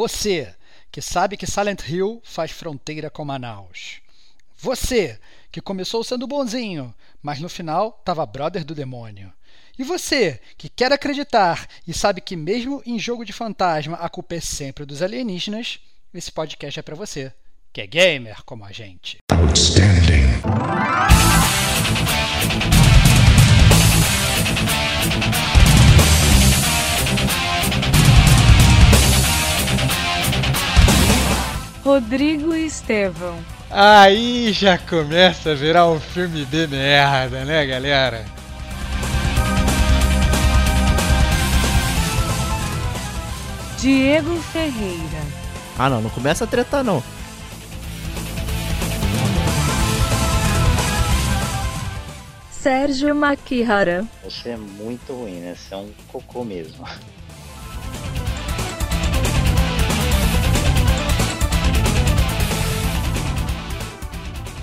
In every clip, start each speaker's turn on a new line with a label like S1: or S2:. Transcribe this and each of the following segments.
S1: Você que sabe que Silent Hill faz fronteira com Manaus. Você que começou sendo bonzinho, mas no final estava brother do demônio. E você que quer acreditar e sabe que mesmo em jogo de fantasma a culpa é sempre dos alienígenas, esse podcast é para você, que é gamer como a gente. Outstanding.
S2: Rodrigo Estevão.
S1: Aí já começa a virar um filme de merda, né, galera?
S2: Diego Ferreira.
S3: Ah, não, não começa a tretar, não.
S2: Sérgio Makihara.
S4: Você é muito ruim, né? Você é um cocô mesmo.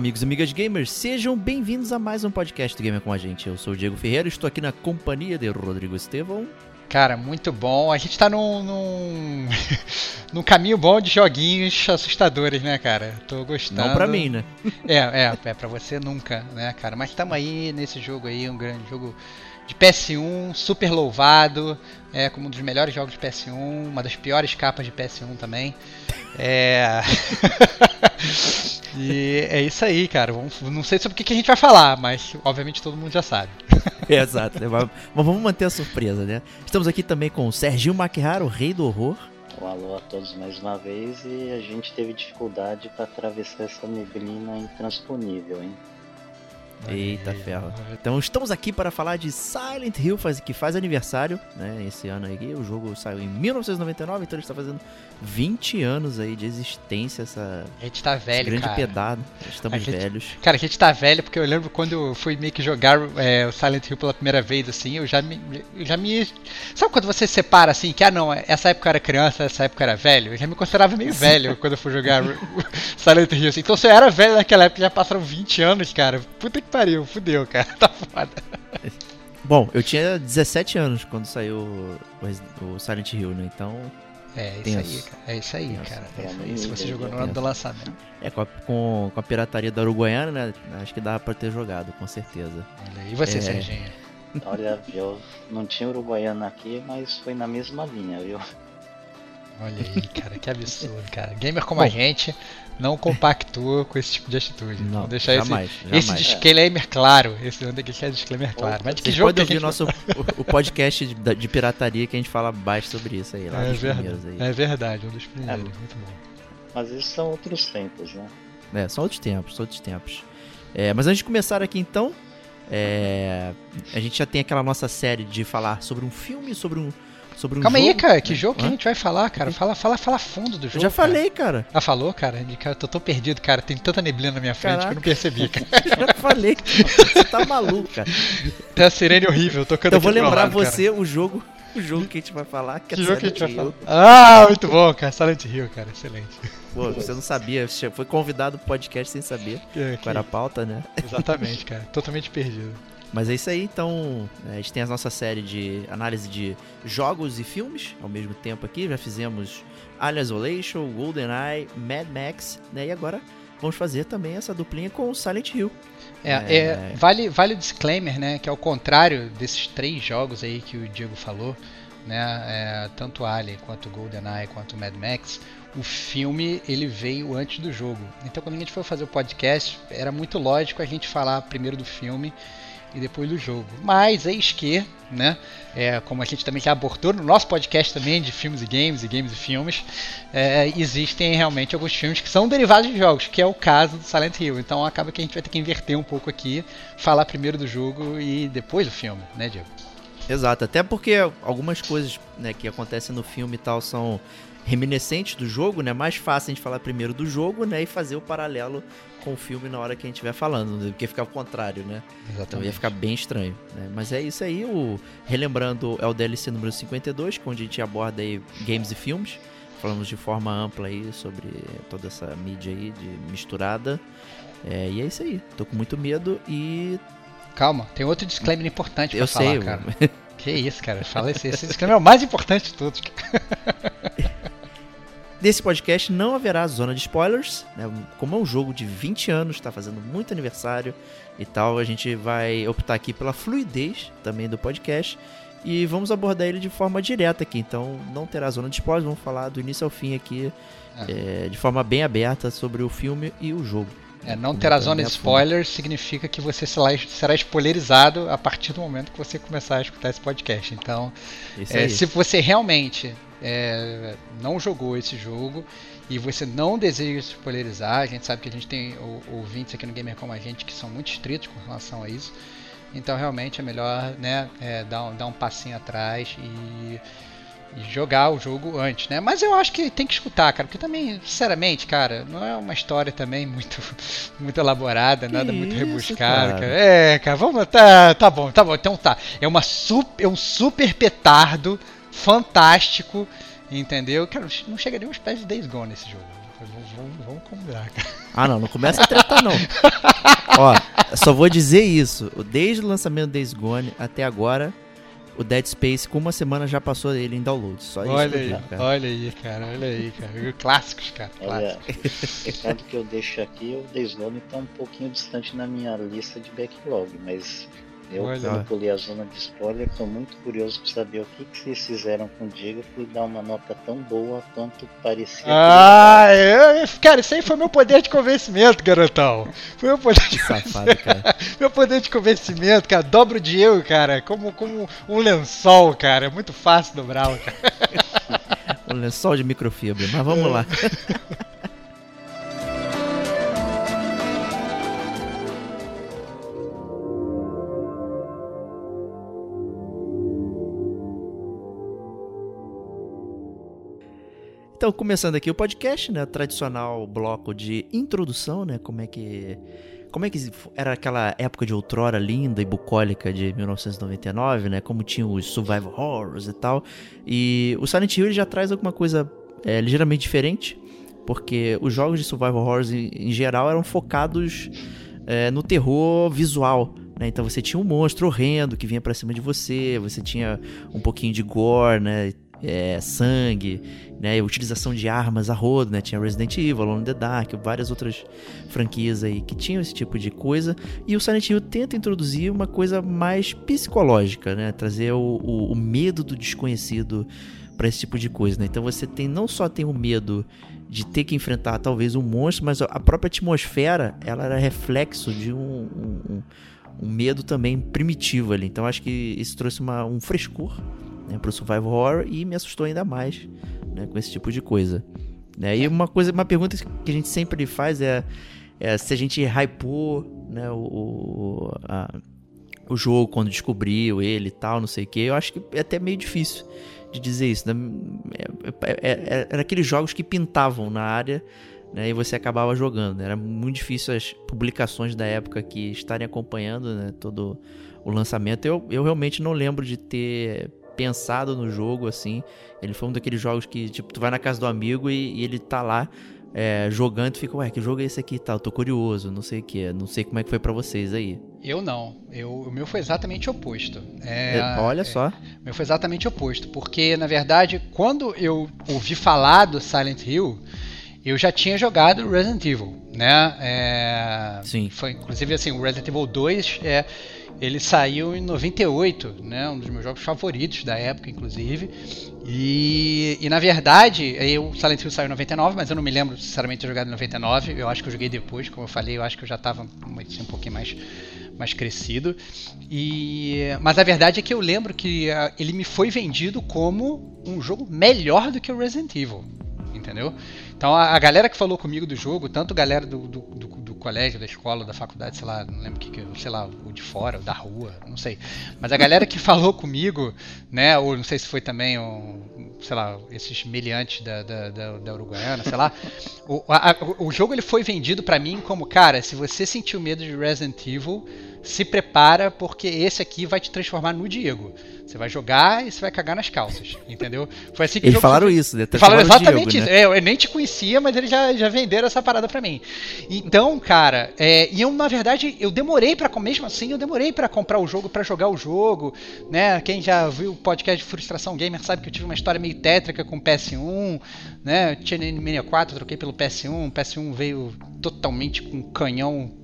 S3: Amigos e amigas gamers, sejam bem-vindos a mais um podcast do Gamer com a gente. Eu sou o Diego Ferreira, estou aqui na companhia de Rodrigo Estevão.
S1: Cara, muito bom. A gente tá num, num, num caminho bom de joguinhos assustadores, né, cara? Tô gostando.
S3: Não pra mim, né?
S1: É, é, é pra você nunca, né, cara? Mas estamos aí nesse jogo aí, um grande jogo de PS1, super louvado, é como um dos melhores jogos de PS1, uma das piores capas de PS1 também. É. e é isso aí, cara. Não sei sobre o que a gente vai falar, mas obviamente todo mundo já sabe.
S3: Exato, né? mas, mas vamos manter a surpresa, né? Estamos aqui também com o Serginho Maquihara, o rei do horror.
S4: Um alô a todos mais uma vez e a gente teve dificuldade para atravessar essa neblina intransponível, hein?
S3: Eita ferro. Então estamos aqui para falar de Silent Hill, que faz aniversário, né? Esse ano aí. O jogo saiu em 1999, então ele está fazendo 20 anos aí de existência. Essa,
S1: a gente tá velho,
S3: grande
S1: cara.
S3: pedado. Estamos
S1: gente,
S3: velhos.
S1: Cara, a gente tá velho porque eu lembro quando eu fui meio que jogar é, o Silent Hill pela primeira vez, assim, eu já me. Eu já me. Sabe quando você separa assim, que ah não, essa época eu era criança, essa época eu era velho? Eu já me considerava meio velho quando eu fui jogar o Silent Hill. Assim. Então se eu era velho naquela época, já passaram 20 anos, cara. Puta que pariu, fudeu, cara. Tá foda.
S3: Bom, eu tinha 17 anos quando saiu o, Silent Hill, né? Então.
S1: É isso aí, cara. É isso aí, cara. É isso aí. Se você jogou no ano do lançamento.
S3: É, com a, com, com a pirataria da Uruguaiana, né? Acho que dava pra ter jogado, com certeza.
S1: E você, é... Serginho?
S4: Olha, eu não tinha Uruguaiana aqui, mas foi na mesma linha, viu?
S1: Olha aí, cara, que absurdo, cara. Gamer como Bom, a gente não compactua com esse tipo de atitude. Não, Vamos deixar
S3: jamais,
S1: esse,
S3: jamais.
S1: esse disclaimer claro. Esse não tem que deixar disclaimer claro. Mas
S3: que jogo pode ouvir o nosso o, o podcast de, de, pirataria que a gente fala baixo sobre isso aí. Lá
S1: é, verdade, aí. é verdade, um dos primeiros. É, muito bom.
S4: Mas esses são outros tempos, né?
S3: É, são outros tempos, são outros tempos. É, mas antes de começar aqui então, é, a gente já tem aquela nossa série de falar sobre um filme, sobre um sobre um
S1: Calma
S3: jogo,
S1: aí, cara, que jogo Hã? que a gente vai falar, cara? Fala, fala, fala fundo do jogo. Eu
S3: já falei, cara.
S1: Ah, falou, cara? Eu tô tão perdido, cara. Tem tanta neblina na minha frente Caraca. que eu não percebi, cara.
S3: já falei, você tá maluco, cara.
S1: Tem a sirene horrível, tocando
S3: então, Eu vou lembrar lado, você cara. o jogo o jogo que a gente vai falar, que,
S1: que
S3: é
S1: jogo que a gente vai falar? Ah, muito bom, cara. Silent Hill, cara. Excelente.
S3: Pô, você não sabia, foi convidado pro podcast sem saber é, qual era a pauta, né?
S1: Exatamente, cara. Totalmente perdido.
S3: Mas é isso aí, então a gente tem a nossa série de análise de jogos e filmes ao mesmo tempo aqui. Já fizemos Alien Isolation, GoldenEye, Mad Max, né? E agora vamos fazer também essa duplinha com Silent Hill.
S1: É, é... é, vale, vale o disclaimer, né? Que ao contrário desses três jogos aí que o Diego falou, né? É, tanto Alien quanto GoldenEye quanto Mad Max, o filme ele veio antes do jogo. Então quando a gente foi fazer o podcast, era muito lógico a gente falar primeiro do filme e depois do jogo. Mas eis que, né, é, como a gente também já abordou no nosso podcast também de filmes e games, e games e filmes, é, existem realmente alguns filmes que são derivados de jogos, que é o caso do Silent Hill. Então acaba que a gente vai ter que inverter um pouco aqui, falar primeiro do jogo e depois do filme, né, Diego?
S3: Exato, até porque algumas coisas né, que acontecem no filme e tal são reminiscentes do jogo, né? Mais fácil a gente falar primeiro do jogo, né? E fazer o paralelo com o filme na hora que a gente estiver falando, né? porque fica ao contrário, né?
S1: Exatamente.
S3: Então ia ficar bem estranho, né? Mas é isso aí, o relembrando é o DLC número 52, onde a gente aborda aí games e filmes. Falamos de forma ampla aí sobre toda essa mídia aí de misturada. É, e é isso aí. Tô com muito medo e
S1: Calma, tem outro disclaimer importante pra
S3: eu
S1: falar,
S3: sei,
S1: cara. Que isso, cara. Fala esse, esse disclaimer é o mais importante de todos.
S3: Nesse podcast não haverá zona de spoilers, né? Como é um jogo de 20 anos, está fazendo muito aniversário e tal, a gente vai optar aqui pela fluidez também do podcast e vamos abordar ele de forma direta aqui. Então não terá zona de spoilers, vamos falar do início ao fim aqui é, de forma bem aberta sobre o filme e o jogo.
S1: É, não terá zona de spoilers significa que você será spoilerizado a partir do momento que você começar a escutar esse podcast. Então, é, se você realmente é, não jogou esse jogo e você não deseja se spoilerizar, a gente sabe que a gente tem ouvintes aqui no Gamer como a gente que são muito estritos com relação a isso. Então, realmente é melhor né, é, dar, um, dar um passinho atrás e e jogar o jogo antes, né? Mas eu acho que tem que escutar, cara, porque também, sinceramente, cara, não é uma história também muito, muito elaborada, que nada muito rebuscado, cara. cara. É, cara, vamos, tá, tá bom, tá bom, então tá. É uma super, é um super petardo fantástico, entendeu? Cara, não chega nem aos pés de Days Gone nesse jogo. Vamos, combinar, cara.
S3: Ah, não, não começa a tretar, não. Ó, só vou dizer isso. Desde o lançamento do Days Gone até agora, o Dead Space, com uma semana já passou ele em download. Só
S1: olha
S3: isso
S1: aí, digo, cara. Olha aí, cara, olha aí, cara. Clássicos, cara.
S4: Olha, o recado que eu deixo aqui, o Days Gone tá um pouquinho distante na minha lista de backlog, mas eu, Olha. quando pulei a zona de spoiler, estou muito curioso para saber o que, que vocês fizeram com o Diego por dar uma nota tão boa quanto parecia.
S1: Ah, eu, cara, isso aí foi meu poder de convencimento, garotão. Foi meu poder de Safado, cara. meu poder de convencimento, cara. Dobro o Diego, cara, como, como um lençol, cara. É muito fácil dobrar, cara.
S3: um lençol de microfibra, mas vamos lá. Então, começando aqui o podcast, né, tradicional bloco de introdução, né, como é que como é que era aquela época de outrora linda e bucólica de 1999, né, como tinha os survival horrors e tal. E o Silent Hill já traz alguma coisa é, ligeiramente diferente, porque os jogos de survival horrors em, em geral eram focados é, no terror visual, né? Então você tinha um monstro horrendo que vinha para cima de você, você tinha um pouquinho de gore, né? É, sangue, né, utilização de armas a rodo, né, tinha Resident Evil, Alone in the Dark, várias outras franquias aí que tinham esse tipo de coisa, e o Silent Hill tenta introduzir uma coisa mais psicológica, né, trazer o, o, o medo do desconhecido para esse tipo de coisa, né, então você tem não só tem o medo de ter que enfrentar talvez um monstro, mas a própria atmosfera, ela era reflexo de um, um, um medo também primitivo ali, então acho que isso trouxe uma, um frescor né, pro survival horror e me assustou ainda mais né, com esse tipo de coisa. Né? E uma coisa, uma pergunta que a gente sempre faz é, é se a gente hypou né, o, a, o jogo quando descobriu ele e tal, não sei o que. Eu acho que é até meio difícil de dizer isso. Né? É, é, é, era aqueles jogos que pintavam na área né, e você acabava jogando. Né? Era muito difícil as publicações da época que estarem acompanhando né, todo o lançamento. Eu, eu realmente não lembro de ter pensado no jogo, assim. Ele foi um daqueles jogos que, tipo, tu vai na casa do amigo e, e ele tá lá é, jogando e fica, ué, que jogo é esse aqui e tal? Tô curioso, não sei o que. Não sei como é que foi para vocês aí.
S1: Eu não. Eu, o meu foi exatamente oposto.
S3: É, é Olha só.
S1: É, o meu foi exatamente oposto. Porque, na verdade, quando eu ouvi falar do Silent Hill, eu já tinha jogado Resident Evil, né? É,
S3: Sim.
S1: Foi, inclusive, assim, o Resident Evil 2 é ele saiu em 98, né? Um dos meus jogos favoritos da época, inclusive. E, e na verdade, o Silent Hill saiu em 99, mas eu não me lembro sinceramente de ter jogado em 99. Eu acho que eu joguei depois, como eu falei, eu acho que eu já estava assim, um pouquinho mais, mais crescido. E, mas a verdade é que eu lembro que uh, ele me foi vendido como um jogo melhor do que o Resident Evil. Entendeu? Então a, a galera que falou comigo do jogo, tanto galera do, do, do colégio, da escola, da faculdade, sei lá, não lembro o que, que sei lá, o de fora, o da rua, não sei. Mas a galera que falou comigo, né, ou não sei se foi também, um, sei lá, esses meliantes da, da, da, da Uruguaiana, sei lá, o, a, o jogo ele foi vendido para mim como, cara, se você sentiu medo de Resident Evil, se prepara porque esse aqui vai te transformar no Diego. Você vai jogar e você vai cagar nas calças, entendeu?
S3: Foi assim que Eles falaram foi... isso, né?
S1: Falaram exatamente Diego, isso. Né? É, eu nem te conhecia, mas eles já, já venderam essa parada pra mim. Então, cara, é, e eu, na verdade, eu demorei para mesmo assim, eu demorei para comprar o jogo, para jogar o jogo, né? Quem já viu o podcast de Frustração Gamer sabe que eu tive uma história meio tétrica com o PS1, né? Eu tinha N64, troquei pelo PS1, o PS1 veio totalmente com canhão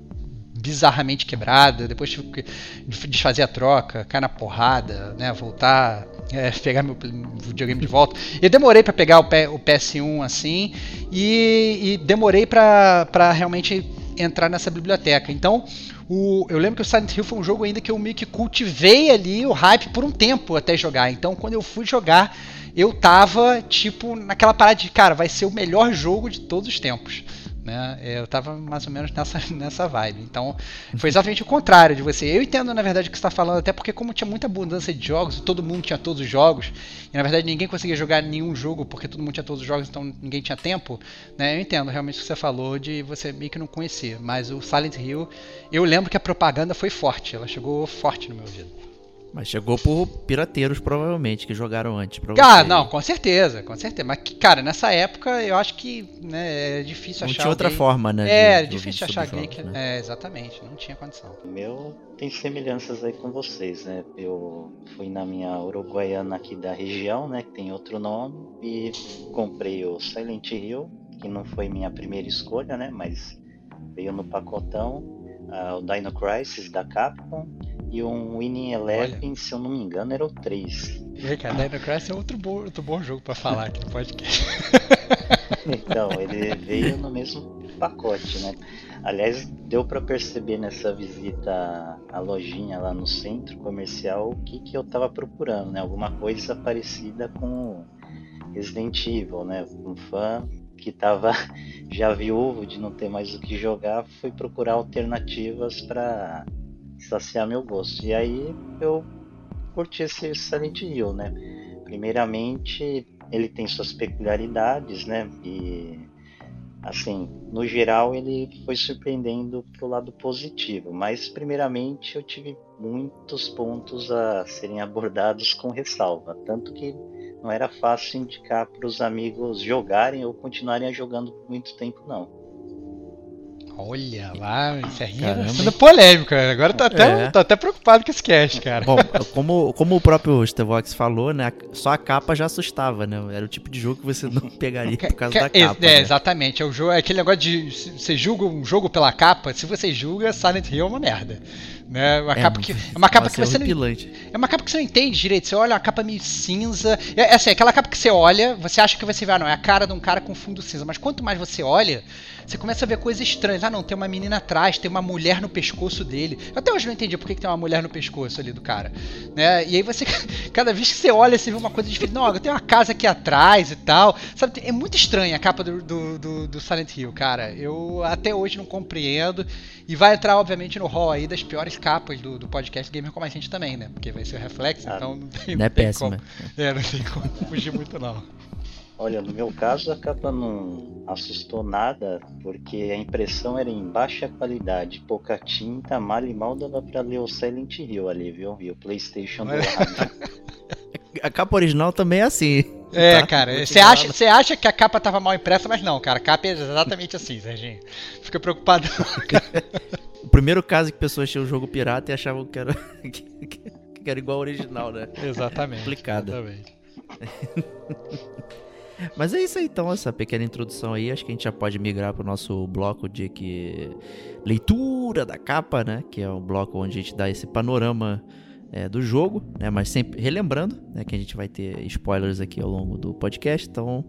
S1: bizarramente quebrada, depois tive que desfazer a troca, cair na porrada, né, voltar, é, pegar meu videogame de volta. E demorei para pegar o, PS1 assim, e, e demorei para realmente entrar nessa biblioteca. Então, o, eu lembro que o Silent Hill foi um jogo ainda que eu meio que cultivei ali o hype por um tempo até jogar. Então, quando eu fui jogar, eu tava tipo naquela parada de, cara, vai ser o melhor jogo de todos os tempos. Né? Eu tava mais ou menos nessa, nessa vibe. Então, foi exatamente o contrário de você. Eu entendo, na verdade, o que você está falando, até porque, como tinha muita abundância de jogos, todo mundo tinha todos os jogos, e na verdade ninguém conseguia jogar nenhum jogo porque todo mundo tinha todos os jogos, então ninguém tinha tempo. Né? Eu entendo realmente o que você falou de você meio que não conhecer. Mas o Silent Hill, eu lembro que a propaganda foi forte, ela chegou forte no meu ouvido.
S3: Mas chegou por pirateiros, provavelmente, que jogaram antes.
S1: Pra ah, não, com certeza, com certeza. Mas, cara, nessa época eu acho que né, é difícil
S3: não
S1: achar.
S3: Não tinha outra forma, né?
S1: É, de, difícil achar alguém que. Né? É, exatamente, não tinha condição.
S4: O meu tem semelhanças aí com vocês, né? Eu fui na minha Uruguaiana aqui da região, né? Que tem outro nome, e comprei o Silent Hill, que não foi minha primeira escolha, né? Mas veio no pacotão. Uh, o Dino Crisis da Capcom e um Winning Eleven, Olha. se eu não me engano, era o 3.
S1: E cara, Dino Crisis é outro bom, outro bom jogo para falar aqui no podcast.
S4: então, ele veio no mesmo pacote, né? Aliás, deu para perceber nessa visita à lojinha lá no centro comercial o que, que eu tava procurando, né? Alguma coisa parecida com Resident Evil, né? Um fã que estava já viúvo de não ter mais o que jogar foi procurar alternativas para saciar meu gosto. E aí eu curti esse Silent Hill, né? Primeiramente, ele tem suas peculiaridades, né? E assim, no geral ele foi surpreendendo pro lado positivo, mas primeiramente eu tive muitos pontos a serem abordados com ressalva, tanto que não era fácil indicar para os amigos jogarem ou continuarem jogando por muito tempo não.
S1: Olha lá, isso aí é sendo polêmico. Agora tô até, é. tô até preocupado com esse cast, cara.
S3: Bom, como, como o próprio Stevox falou, né? Só a capa já assustava, né? Era o tipo de jogo que você não pegaria por causa da capa.
S1: É,
S3: né?
S1: exatamente. É, o jogo, é aquele negócio de. Você julga um jogo pela capa, se você julga, Silent Hill é uma merda. Né? Uma é, capa que, é uma capa que você não, é uma capa que você não entende direito. Você olha uma capa meio cinza. É, é assim, aquela capa que você olha, você acha que você vai, ah, não, é a cara de um cara com fundo cinza. Mas quanto mais você olha, você começa a ver coisas estranhas. Ah, não, tem uma menina atrás, tem uma mulher no pescoço dele. Eu até hoje não entendi por que, que tem uma mulher no pescoço ali do cara. Né? E aí você, cada vez que você olha, você vê uma coisa diferente. Não, tem uma casa aqui atrás e tal. Sabe, é muito estranha a capa do, do, do, do Silent Hill, cara. Eu até hoje não compreendo. E vai entrar, obviamente, no hall aí das piores capas do, do podcast Gamer Como a gente também, né? Porque vai ser o Reflex, ah, então não tem,
S3: não, não é tem péssima.
S1: como. É, não tem como fugir muito, não.
S4: Olha, no meu caso a capa não assustou nada, porque a impressão era em baixa qualidade, pouca tinta, mal e mal dava pra ler o Silent Hill ali, viu? E o Playstation do lado.
S3: a capa original também é assim.
S1: É, tá? cara, você acha, você acha que a capa tava mal impressa, mas não, cara, a capa é exatamente assim, Serginho. Fica preocupado.
S3: o primeiro caso que pessoas tinham o jogo pirata e achavam que era, que, era igual ao original, né?
S1: Exatamente. Complicado. Exatamente.
S3: Mas é isso aí, então, essa pequena introdução aí. Acho que a gente já pode migrar para o nosso bloco de que leitura da capa, né? Que é o bloco onde a gente dá esse panorama é, do jogo, né? Mas sempre relembrando, né? Que a gente vai ter spoilers aqui ao longo do podcast. Então,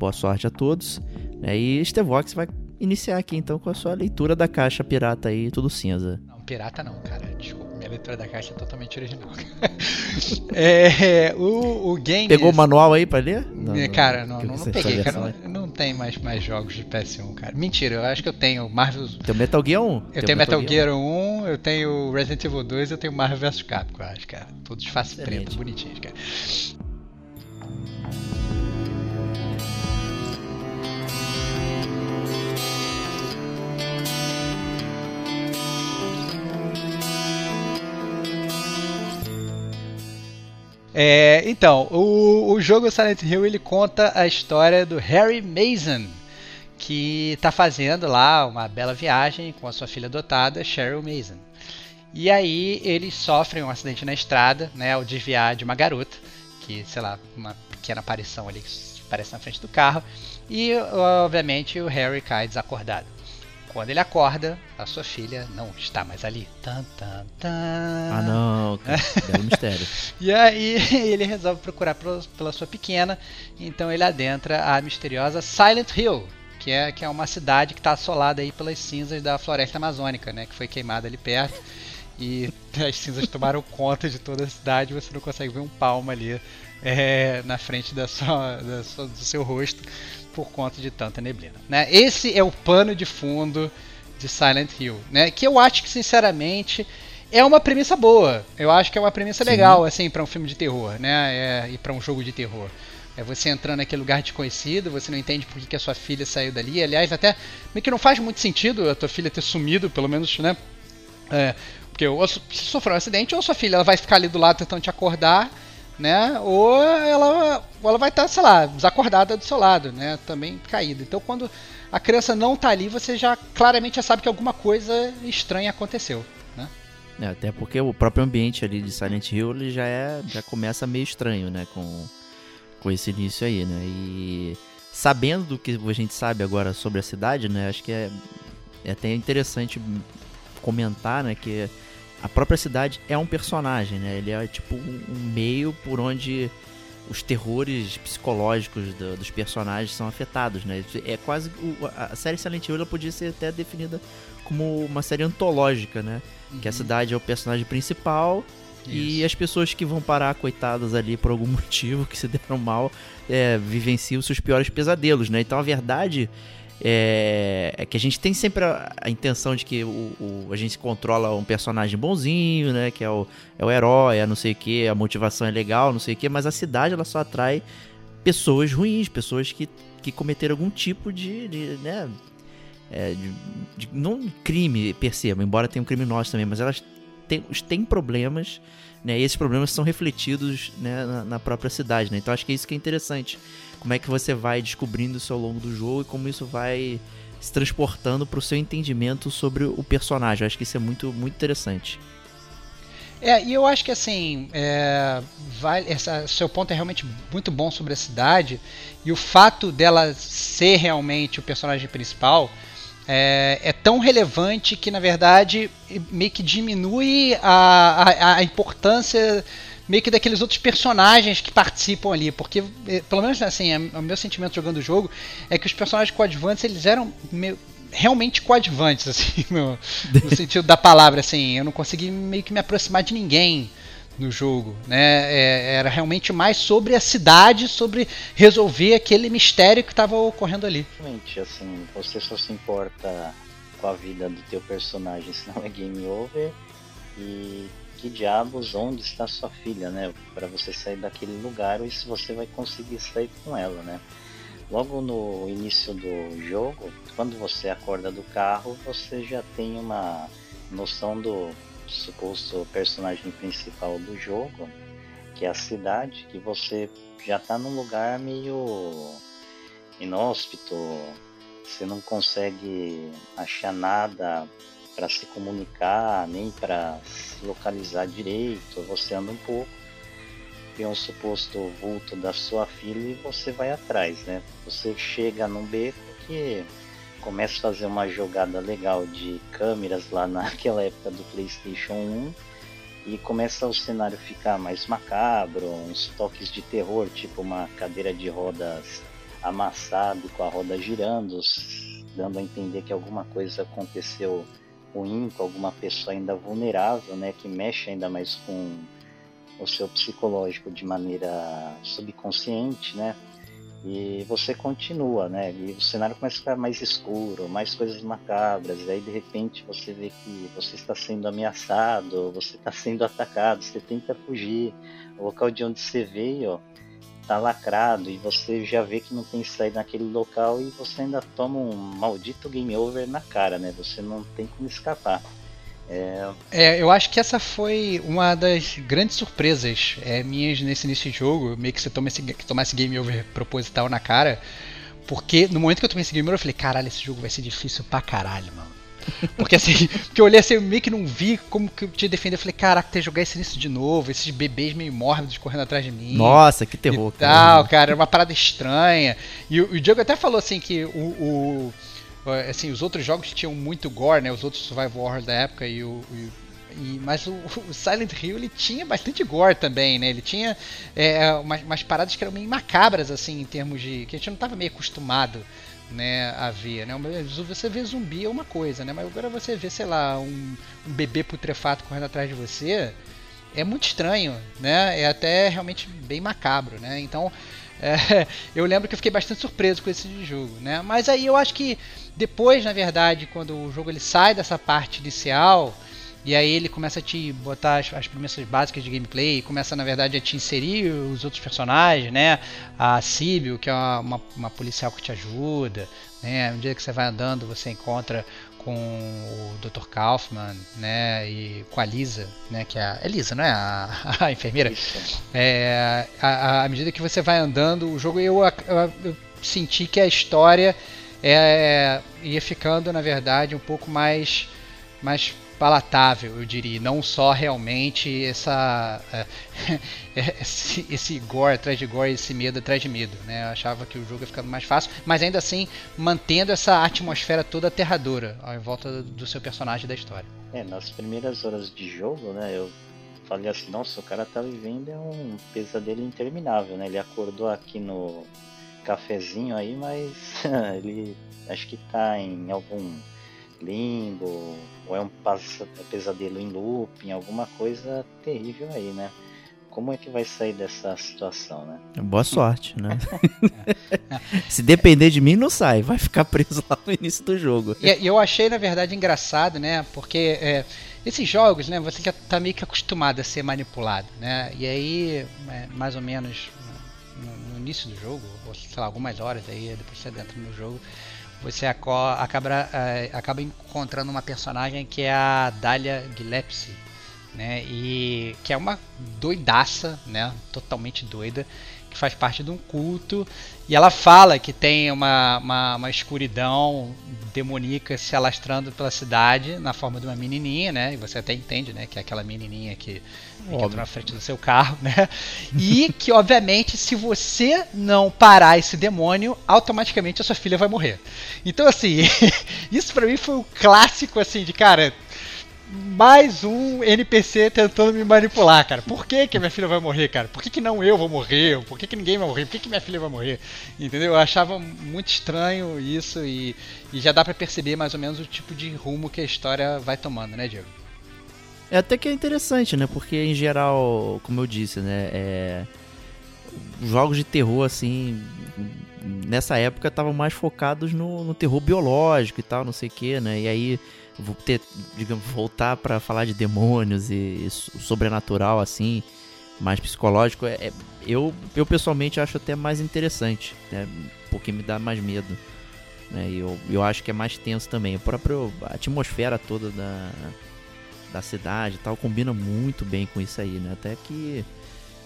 S3: boa sorte a todos. Né, e Stevox vai iniciar aqui então com a sua leitura da caixa pirata aí, tudo cinza.
S1: Não, pirata não, cara. Desculpa, leitura da caixa é totalmente original. é, o, o game.
S3: Pegou o manual aí pra ler?
S1: Não, é, cara, não, não, não peguei, cara. Não, não, tem mais, mais jogos de PS1, cara. Mentira, eu acho que eu tenho Marvel.
S3: Tem Metal Gear 1?
S1: Eu tenho Metal, Gear 1, eu tenho Resident Evil 2 eu tenho Marvel vs Capcom, eu acho, cara. Todos face preto, bonitinhos, cara. É, então, o, o jogo Silent Hill ele conta a história do Harry Mason, que está fazendo lá uma bela viagem com a sua filha adotada, Cheryl Mason. E aí eles sofrem um acidente na estrada, né, ao desviar de uma garota, que, sei lá, uma pequena aparição ali que aparece na frente do carro, e obviamente o Harry cai desacordado. Quando ele acorda, a sua filha não está mais ali. Tan, tan, tan.
S3: Ah, não, é um mistério.
S1: e aí ele resolve procurar pela sua pequena, então ele adentra a misteriosa Silent Hill, que é, que é uma cidade que está assolada aí pelas cinzas da floresta amazônica, né, que foi queimada ali perto. E as cinzas tomaram conta de toda a cidade, você não consegue ver um palmo ali é, na frente da sua, da sua, do seu rosto por conta de tanta neblina. Né? Esse é o pano de fundo de Silent Hill, né? Que eu acho que sinceramente é uma premissa boa. Eu acho que é uma premissa Sim. legal assim para um filme de terror, né? É, e para um jogo de terror. É você entrando naquele lugar desconhecido, você não entende por que, que a sua filha saiu dali. Aliás, até meio que não faz muito sentido a tua filha ter sumido, pelo menos, né? É, porque ou se sofreu um acidente, ou sua filha ela vai ficar ali do lado tentando te acordar né? Ou ela, ela vai estar, sei lá, desacordada do seu lado, né? Também caída. Então, quando a criança não está ali, você já claramente já sabe que alguma coisa estranha aconteceu, né?
S3: É, até porque o próprio ambiente ali de Silent Hill ele já é, já começa meio estranho, né? Com, com esse início aí, né? E sabendo do que a gente sabe agora sobre a cidade, né? Acho que é, é até interessante comentar, né? Que a própria cidade é um personagem, né? Ele é tipo um meio por onde os terrores psicológicos do, dos personagens são afetados, né? É quase a série Silent Hill ela podia ser até definida como uma série antológica, né? Uhum. Que a uhum. cidade é o personagem principal Isso. e as pessoas que vão parar coitadas ali por algum motivo que se deram mal é, vivenciam seus piores pesadelos, né? Então a verdade é, é, que a gente tem sempre a, a intenção de que o, o, a gente controla um personagem bonzinho, né? Que é o, é o herói, é não sei o que, a motivação é legal, não sei o que, mas a cidade ela só atrai pessoas ruins, pessoas que, que cometeram algum tipo de. de né? É, de, de, não crime per se, embora tenham criminosos também, mas elas têm, têm problemas, né? E esses problemas são refletidos né, na, na própria cidade, né? Então acho que é isso que é interessante como é que você vai descobrindo isso ao longo do jogo e como isso vai se transportando para o seu entendimento sobre o personagem. Eu acho que isso é muito, muito interessante.
S1: É, e eu acho que assim, é, essa, seu ponto é realmente muito bom sobre a cidade e o fato dela ser realmente o personagem principal é, é tão relevante que na verdade meio que diminui a, a, a importância meio que daqueles outros personagens que participam ali, porque eh, pelo menos assim, o meu sentimento jogando o jogo é que os personagens coadjuvantes eles eram meio, realmente coadjuvantes assim, no, no sentido da palavra assim, eu não consegui meio que me aproximar de ninguém no jogo, né? É, era realmente mais sobre a cidade, sobre resolver aquele mistério que estava ocorrendo ali.
S4: Realmente, assim, você só se importa com a vida do teu personagem, senão é game over. E que diabos, onde está sua filha, né? Para você sair daquele lugar e se você vai conseguir sair com ela, né? Logo no início do jogo, quando você acorda do carro, você já tem uma noção do suposto personagem principal do jogo, que é a cidade, que você já está num lugar meio inóspito, você não consegue achar nada para se comunicar, nem para se localizar direito. Você anda um pouco, tem um suposto vulto da sua filha e você vai atrás, né? Você chega num beco que começa a fazer uma jogada legal de câmeras lá naquela época do PlayStation 1 e começa o cenário ficar mais macabro, uns toques de terror, tipo uma cadeira de rodas amassada com a roda girando, dando a entender que alguma coisa aconteceu ruim, com alguma pessoa ainda vulnerável, né, que mexe ainda mais com o seu psicológico de maneira subconsciente, né? E você continua, né? E o cenário começa a ficar mais escuro, mais coisas macabras. E aí de repente você vê que você está sendo ameaçado, você está sendo atacado, você tenta fugir. O local de onde você veio está lacrado e você já vê que não tem saída naquele local e você ainda toma um maldito game over na cara, né? Você não tem como escapar.
S1: É... é... eu acho que essa foi uma das grandes surpresas é, minhas nesse de jogo. Meio que você toma esse, tomar esse game over proposital na cara. Porque no momento que eu tomei esse game over, eu falei: caralho, esse jogo vai ser difícil pra caralho, mano. Porque assim, porque eu olhei assim, eu meio que não vi como que eu tinha defender. Eu falei, caraca, ter jogar esse início de novo, esses bebês meio mórbidos correndo atrás de mim.
S3: Nossa, que terror,
S1: cara. Tal, cara, era uma parada estranha. E o, o Diogo até falou assim que o, o assim, os outros jogos tinham muito gore, né? Os outros survival horror da época e o, e, mas o, o, Silent Hill ele tinha bastante gore também, né? Ele tinha é, umas, umas, paradas que eram meio macabras, assim, em termos de. que a gente não estava meio acostumado né, a ver, né? Você vê zumbi é uma coisa, né? Mas agora você vê, sei lá, um, um bebê putrefato correndo atrás de você é muito estranho, né? É até realmente bem macabro, né? Então é, eu lembro que eu fiquei bastante surpreso com esse jogo, né? Mas aí eu acho que depois, na verdade, quando o jogo ele sai dessa parte inicial e aí ele começa a te botar as, as premissas básicas de gameplay, e começa na verdade a te inserir os outros personagens, né? A Sibyl, que é uma, uma, uma policial que te ajuda, né? Um dia que você vai andando, você encontra com o Dr. Kaufman, né, e com a Lisa, né, que é a Elisa, não é a, a enfermeira. É, à medida que você vai andando, o jogo eu, eu, eu senti que a história é, ia ficando, na verdade, um pouco mais, mais palatável, eu diria. Não só realmente essa, é, esse, esse gore atrás de gore, esse medo atrás de medo. Né? Eu achava que o jogo ia ficando mais fácil, mas ainda assim mantendo essa atmosfera toda aterradora em volta do seu personagem da história.
S4: É, nas primeiras horas de jogo, né, eu falei assim, nossa, o cara tá vivendo é um pesadelo interminável, né? Ele acordou aqui no cafezinho aí, mas ele acho que tá em algum limbo, ou é um pesadelo em looping, alguma coisa terrível aí, né? Como é que vai sair dessa situação, né?
S3: Boa sorte, né? Se depender de mim, não sai. Vai ficar preso lá no início do jogo.
S1: E eu achei, na verdade, engraçado, né? Porque é, esses jogos, né? Você já tá meio que acostumado a ser manipulado, né? E aí, é, mais ou menos no, no, início do jogo, ou sei lá, algumas horas aí, depois você entra no jogo, você acaba, é, acaba encontrando uma personagem que é a Dahlia Gillespie, né? E que é uma doidaça, né? Totalmente doida, que faz parte de um culto. E ela fala que tem uma, uma, uma escuridão demoníaca se alastrando pela cidade na forma de uma menininha, né? E você até entende, né? Que é aquela menininha que, que entrou na frente do seu carro, né? E que, obviamente, se você não parar esse demônio, automaticamente a sua filha vai morrer. Então, assim, isso para mim foi o um clássico, assim, de cara mais um NPC tentando me manipular, cara. Por que, que minha filha vai morrer, cara? Por que, que não eu vou morrer? Por que, que ninguém vai morrer? Por que, que minha filha vai morrer? Entendeu? Eu achava muito estranho isso e, e já dá para perceber mais ou menos o tipo de rumo que a história vai tomando, né, Diego?
S3: É até que é interessante, né? Porque em geral, como eu disse, né? É... Jogos de terror, assim, nessa época estavam mais focados no, no terror biológico e tal, não sei o que, né? E aí vou ter, digamos, voltar para falar de demônios e, e sobrenatural assim, mais psicológico, é, é, eu, eu pessoalmente acho até mais interessante, né? Porque me dá mais medo. Né? E eu, eu acho que é mais tenso também. A própria atmosfera toda da, da cidade tal combina muito bem com isso aí, né? Até que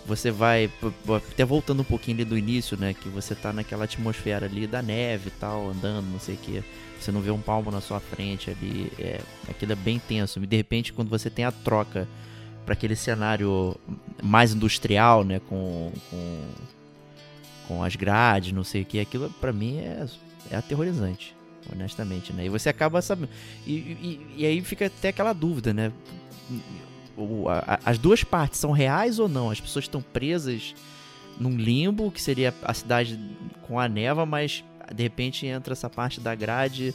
S3: você vai até voltando um pouquinho ali do início, né, que você tá naquela atmosfera ali da neve e tal, andando, não sei o que. Você não vê um palmo na sua frente ali, é, aquilo é bem tenso. E de repente quando você tem a troca para aquele cenário mais industrial, né, com, com com as grades, não sei o que, aquilo para mim é, é aterrorizante, honestamente, né? E você acaba sabendo. E, e, e aí fica até aquela dúvida, né? o, a, as duas partes são reais ou não? As pessoas estão presas num limbo, que seria a cidade com a neva, mas de repente entra essa parte da grade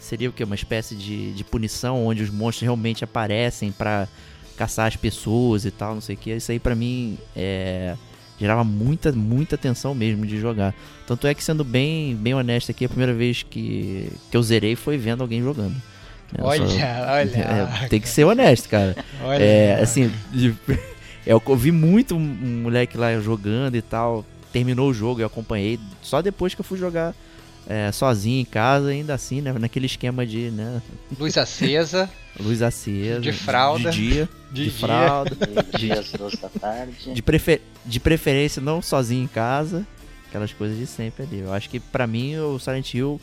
S3: seria o que? Uma espécie de, de punição onde os monstros realmente aparecem para caçar as pessoas e tal, não sei o que. Isso aí para mim é, gerava muita, muita tensão mesmo de jogar. Tanto é que, sendo bem, bem honesto aqui, a primeira vez que, que eu zerei foi vendo alguém jogando.
S1: É, olha, só, olha.
S3: É, tem que ser honesto, cara. Olha. É, assim, eu vi muito um moleque lá jogando e tal. Terminou o jogo, eu acompanhei. Só depois que eu fui jogar é, sozinho em casa, ainda assim, né? Naquele esquema de, né?
S1: Luz acesa.
S3: Luz acesa.
S1: De fralda.
S3: De, dia.
S1: De,
S3: de
S1: dia.
S3: fralda.
S4: De às duas da tarde.
S3: De, prefer, de preferência não sozinho em casa. Aquelas coisas de sempre ali. Eu acho que para mim o Silent Hill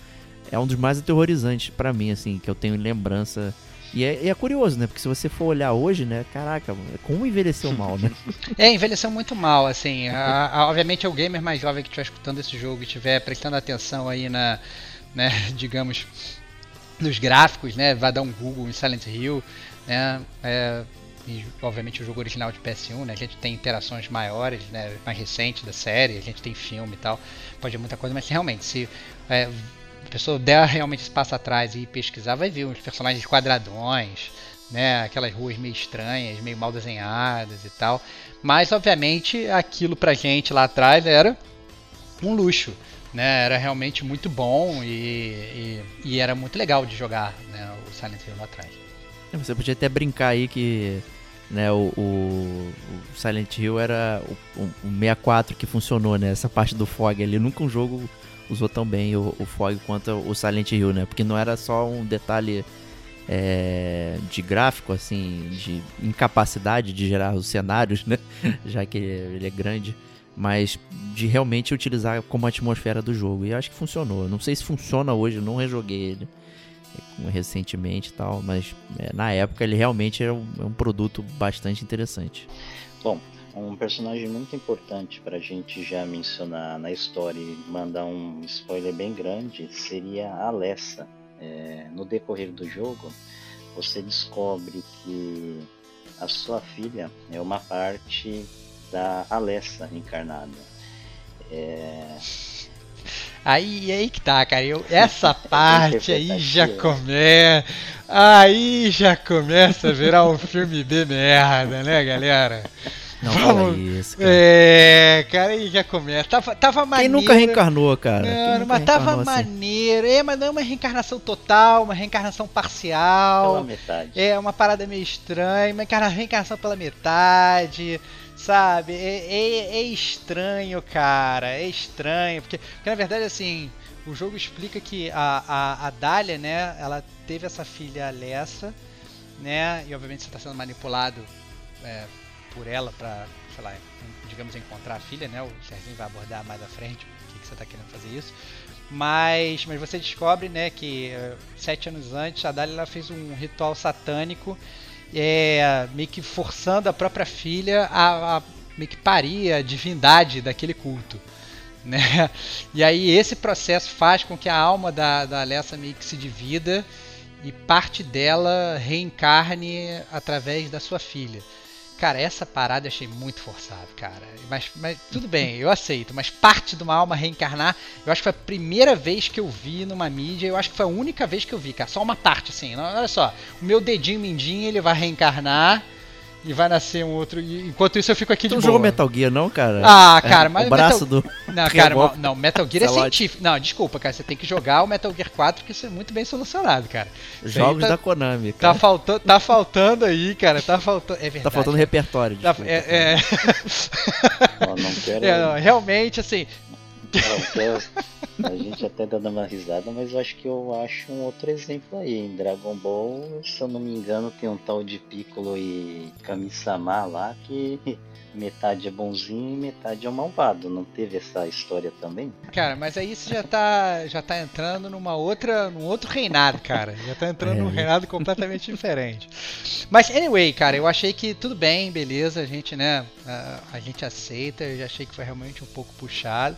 S3: é um dos mais aterrorizantes para mim, assim, que eu tenho lembrança e é, e é, curioso, né? Porque se você for olhar hoje, né? Caraca, como envelheceu mal, né?
S1: é, envelheceu muito mal, assim. A, a, obviamente é o gamer mais jovem que estiver escutando esse jogo e estiver prestando atenção aí na, né, digamos, nos gráficos, né? Vai dar um Google em Silent Hill, né? É, e, obviamente o jogo original de PS1, né? A gente tem interações maiores, né? Mais recentes da série, a gente tem filme e tal. Pode ser muita coisa, mas realmente, se é, a pessoa der realmente esse passo atrás e pesquisar, vai ver uns personagens quadradões, né? Aquelas ruas meio estranhas, meio mal desenhadas e tal. Mas, obviamente, aquilo pra gente lá atrás era um luxo. Né, era realmente muito bom e, e, e era muito legal de jogar né, o Silent Hill lá atrás.
S3: É, você podia até brincar aí que né, o, o, o Silent Hill era o, o 64 que funcionou, né? Essa parte do fog ali. Nunca um jogo usou tão bem o, o Fog quanto o Silent Hill, né? Porque não era só um detalhe é, de gráfico, assim, de incapacidade de gerar os cenários, né? Já que ele é grande, mas de realmente utilizar como atmosfera do jogo. E acho que funcionou. Não sei se funciona hoje, não rejoguei ele recentemente e tal, mas é, na época ele realmente é um, é um produto bastante interessante.
S4: Bom, um personagem muito importante para a gente já mencionar na história e mandar um spoiler bem grande seria a Alessa. É, no decorrer do jogo, você descobre que a sua filha é uma parte da Alessa encarnada. É...
S1: Aí, aí que tá, cara. Eu, essa parte aí já começa. Aí já começa a virar um filme B merda, né, galera?
S3: Não Vamos... isso, cara.
S1: É, cara, aí já começa. Tava, tava maneiro.
S3: Quem nunca reencarnou, cara?
S1: Não, mas tava assim? maneiro. É, mas não é uma reencarnação total, uma reencarnação parcial.
S4: Pela metade.
S1: É, uma parada meio estranha, uma reencarnação pela metade. Sabe? É, é, é estranho, cara. É estranho. Porque, porque, na verdade, assim, o jogo explica que a, a, a Dália, né, ela teve essa filha Alessa, né? E obviamente você está sendo manipulado. É, por ela para, sei lá, digamos, encontrar a filha, né? O Serginho vai abordar mais à frente por que, você está querendo fazer isso. Mas, mas você descobre, né, que uh, sete anos antes a Dália fez um ritual satânico, é, meio que forçando a própria filha a, a meio que parir a divindade daquele culto. Né? E aí esse processo faz com que a alma da, da Alessa meio que se divida e parte dela reencarne através da sua filha. Cara, essa parada eu achei muito forçado, cara. Mas, mas tudo bem, eu aceito. Mas parte de uma alma reencarnar, eu acho que foi a primeira vez que eu vi numa mídia. Eu acho que foi a única vez que eu vi, cara. Só uma parte, assim. Olha só, o meu dedinho mindinho ele vai reencarnar e vai nascer um outro. Enquanto isso eu fico aqui
S3: tu
S1: de
S3: não
S1: boa.
S3: jogou Metal Gear não, cara?
S1: Ah, cara, é, mas
S3: o braço
S1: Metal...
S3: do
S1: Não, cara, não, Metal Gear é científico. Não, desculpa, cara, você tem que jogar o Metal Gear 4 que isso é muito bem solucionado, cara.
S3: Jogos
S1: tá,
S3: da Konami,
S1: cara. Tá faltando, tá faltando aí, cara, tá faltando, é verdade.
S3: Tá faltando repertório.
S1: Tá, é, é...
S4: não, não quero.
S1: É, não, realmente assim,
S4: a gente até tá dando uma risada, mas eu acho que eu acho um outro exemplo aí. Em Dragon Ball, se eu não me engano, tem um tal de Piccolo e Kami-sama lá que metade é bonzinho e metade é malvado. Não teve essa história também?
S1: Cara, mas aí você já tá, já tá entrando numa outra, num outro reinado, cara. Já tá entrando é. num reinado completamente diferente. Mas anyway, cara, eu achei que tudo bem, beleza, a gente, né, a, a gente aceita. Eu já achei que foi realmente um pouco puxado.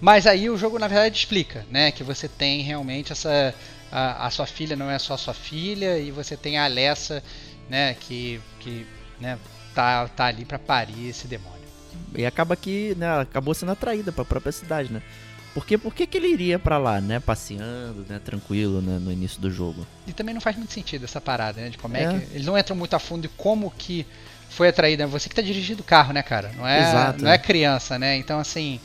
S1: Mas aí o jogo na verdade explica, né, que você tem realmente essa a, a, sua filha não é só sua filha e você tem a Alessa, né, que que, né, tá tá ali para parir esse demônio.
S3: E acaba que, né, acabou sendo atraída para a própria cidade, né? Porque por que ele iria para lá, né? Passeando, né? Tranquilo, né? No início do jogo.
S1: E também não faz muito sentido essa parada, né? De como é, é que. Eles não entram muito a fundo de como que foi atraído. É você que tá dirigindo o carro, né, cara? Não é, Exato, não é criança, né? Então, assim.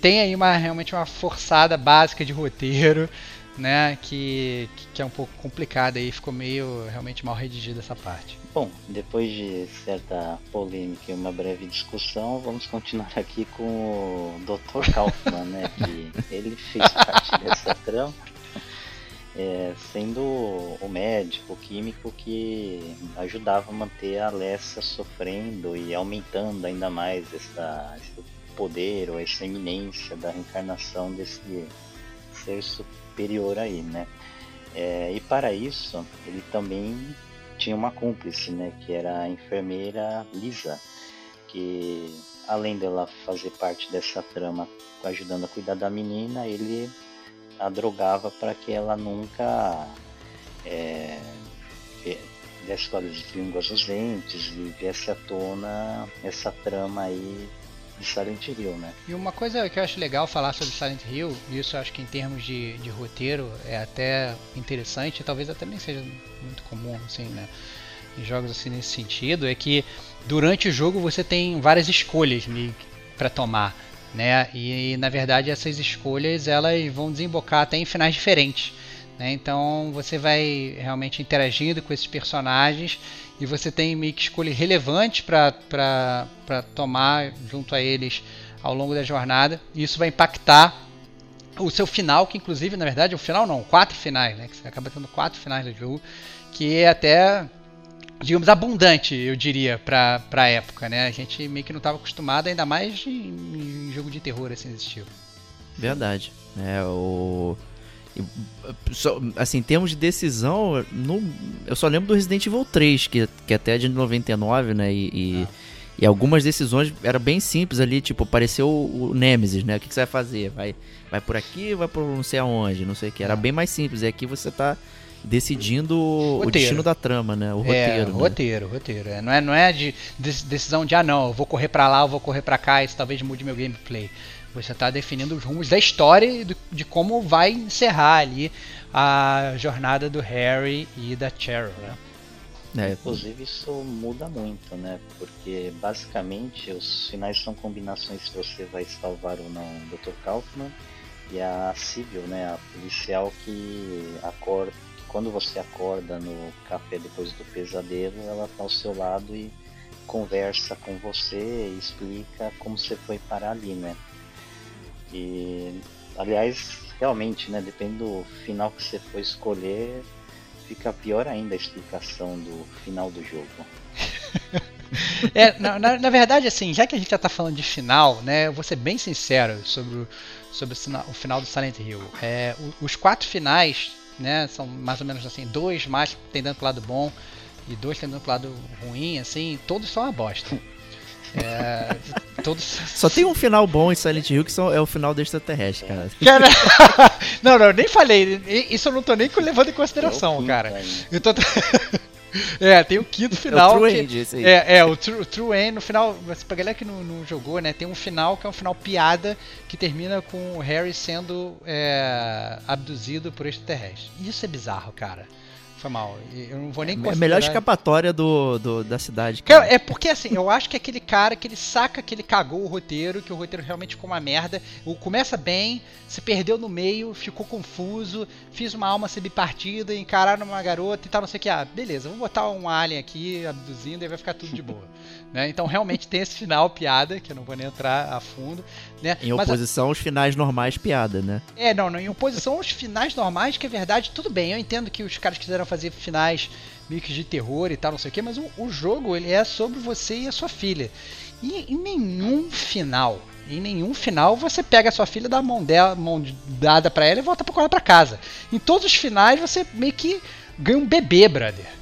S1: Tem aí uma, realmente uma forçada básica de roteiro né, que, que é um pouco complicada e ficou meio realmente mal redigida essa parte.
S4: Bom, depois de certa polêmica e uma breve discussão, vamos continuar aqui com o Dr. Kaufman, né, que ele fez parte dessa trama, é, sendo o médico, o químico que ajudava a manter a Alessa sofrendo e aumentando ainda mais essa, esse poder ou essa eminência da reencarnação desse ser superior aí, né? É, e para isso, ele também tinha uma cúmplice, né? Que era a enfermeira Lisa, que além dela fazer parte dessa trama ajudando a cuidar da menina, ele a drogava para que ela nunca é, desse olhos de línguas nos dentes e viesse à tona essa trama aí de Silent Hill, né?
S1: E uma coisa que eu acho legal falar sobre Silent Hill, e isso eu acho que em termos de, de roteiro é até interessante, talvez até nem seja muito comum, assim, né? Em jogos assim nesse sentido, é que durante o jogo você tem várias escolhas para tomar, né? E, e na verdade essas escolhas elas vão desembocar até em finais diferentes. Né? Então você vai realmente interagindo com esses personagens e você tem meio que escolhas relevantes para tomar junto a eles ao longo da jornada. E isso vai impactar o seu final, que inclusive, na verdade, o final não, quatro finais, né? Que você acaba tendo quatro finais do jogo, que é até, digamos, abundante, eu diria, para a época, né? A gente meio que não estava acostumado, ainda mais em, em, jogo de terror assim desse tipo.
S3: Verdade. É, o assim, em termos de decisão, eu só lembro do Resident Evil 3, que, que até é de 99, né? E, e, ah. e algumas decisões eram bem simples ali, tipo, apareceu o, o Nemesis, né? O que, que, você vai fazer? Vai, vai por aqui vai por não sei aonde, não sei o que. Era ah. bem mais simples. E aqui você tá decidindo roteiro. o destino da trama, né? O roteiro. É,
S1: né? roteiro, roteiro. É, não é, não é de, de decisão de, ah, não, eu vou correr para lá, eu vou correr para cá, isso talvez mude meu gameplay. Você está definindo os rumos da história e de como vai encerrar ali a jornada do Harry e da Cheryl, né?
S4: É, Inclusive isso muda muito, né? Porque basicamente os finais são combinações se você vai salvar ou não o Dr. Kaufman e a Sibyl, né? A policial que acorda, quando você acorda no café depois do pesadelo, ela está ao seu lado e conversa com você e explica como você foi parar ali, né? E, aliás, realmente, né, depende do final que você for escolher, fica pior ainda a explicação do final do jogo.
S1: é, na, na, na, verdade, assim, já que a gente já tá falando de final, né, eu vou ser bem sincero sobre, o, sobre o final do Silent Hill. É, os quatro finais, né, são mais ou menos assim, dois mais tendendo pro lado bom e dois tendendo pro lado ruim, assim, todos são uma bosta.
S3: É, todos... Só tem um final bom em Silent Hill que são, é o final do extraterrestre, cara.
S1: cara não, não, eu nem falei. Isso eu não tô nem levando em consideração, cara. Eu tô. É, tem o quinto final. É o True que, End, esse aí. É, é o True, True End no final. Pra galera que não, não, jogou, né? Tem um final que é um final piada que termina com o Harry sendo é, abduzido por extraterrestre. Isso é bizarro, cara. Foi mal. Eu não vou nem
S3: É a melhor escapatória do, do, da cidade.
S1: Cara. É porque assim, eu acho que é aquele cara que ele saca que ele cagou o roteiro, que o roteiro realmente ficou uma merda. O começa bem, se perdeu no meio, ficou confuso, fiz uma alma semi-partida, encarar numa garota e tal, não sei o que. Ah, beleza, vou botar um alien aqui abduzindo e vai ficar tudo de boa. né? Então realmente tem esse final piada, que eu não vou nem entrar a fundo. Né?
S3: Em oposição Mas, aos finais normais, piada, né?
S1: É, não, não, em oposição aos finais normais, que é verdade, tudo bem, eu entendo que os caras quiseram fazer finais meio que de terror e tal, não sei o que, mas o, o jogo ele é sobre você e a sua filha. E em nenhum final, em nenhum final você pega a sua filha, dá a mão, dela, mão dada para ela e volta para para casa. Em todos os finais você meio que ganha um bebê, brother.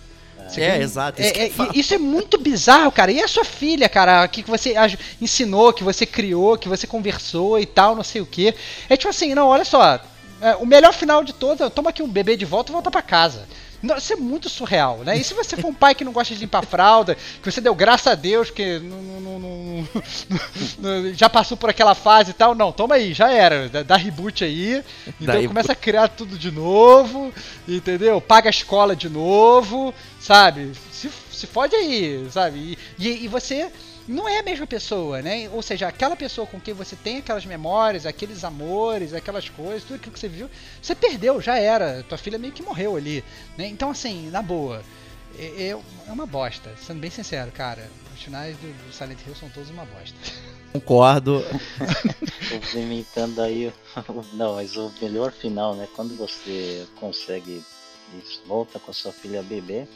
S3: Você é, exato.
S1: Isso, é, é, isso é muito bizarro, cara. E a sua filha, cara, que você ensinou, que você criou, que você conversou e tal, não sei o que. É tipo assim, não, olha só. É, o melhor final de todos é toma aqui um bebê de volta e volta para casa. Não, isso é muito surreal, né? E se você for um pai que não gosta de limpar fralda, que você deu graças a Deus que não, não, não, já passou por aquela fase e tal, não, toma aí, já era, dá, reboot aí, então começa a criar tudo de novo, entendeu? Paga a escola de novo, sabe? Se, se fode aí, sabe? E, e, e você não é a mesma pessoa, né? Ou seja, aquela pessoa com quem você tem aquelas memórias, aqueles amores, aquelas coisas, tudo aquilo que você viu, você perdeu, já era. Tua filha meio que morreu ali, né? Então, assim, na boa, é, é, é uma bosta. Sendo bem sincero, cara, os finais do, do Silent Hill são todos uma bosta.
S3: Concordo.
S4: Complementando aí, não, mas o melhor final, né? Quando você consegue volta com a sua filha bebê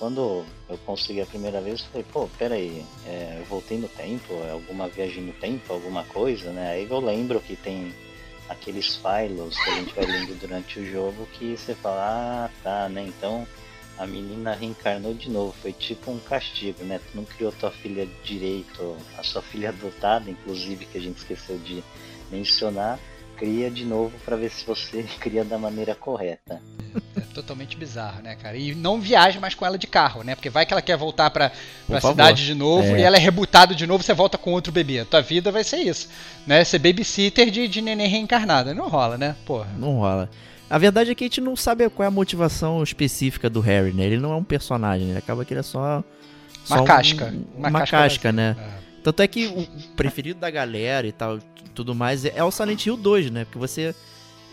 S4: quando eu consegui a primeira vez, eu falei, pô, peraí, é, eu voltei no tempo, é alguma viagem no tempo, alguma coisa, né? Aí eu lembro que tem aqueles files que a gente vai lendo durante o jogo que você fala, ah, tá, né? Então a menina reencarnou de novo, foi tipo um castigo, né? Tu não criou tua filha direito, a sua filha adotada, inclusive, que a gente esqueceu de mencionar, cria de novo para ver se você cria da maneira correta.
S1: É totalmente bizarro, né, cara? E não viaja mais com ela de carro, né? Porque vai que ela quer voltar pra, pra cidade de novo é. e ela é rebutada de novo, você volta com outro bebê. A tua vida vai ser isso, né? Ser babysitter de, de neném reencarnada. Não rola, né? Porra.
S3: Não rola. A verdade é que a gente não sabe qual é a motivação específica do Harry, né? Ele não é um personagem, né? Acaba que ele é só.
S1: só uma casca.
S3: Um, uma, uma casca, casca né? É. Tanto é que o preferido da galera e tal, tudo mais, é o Silent Hill 2, né? Porque você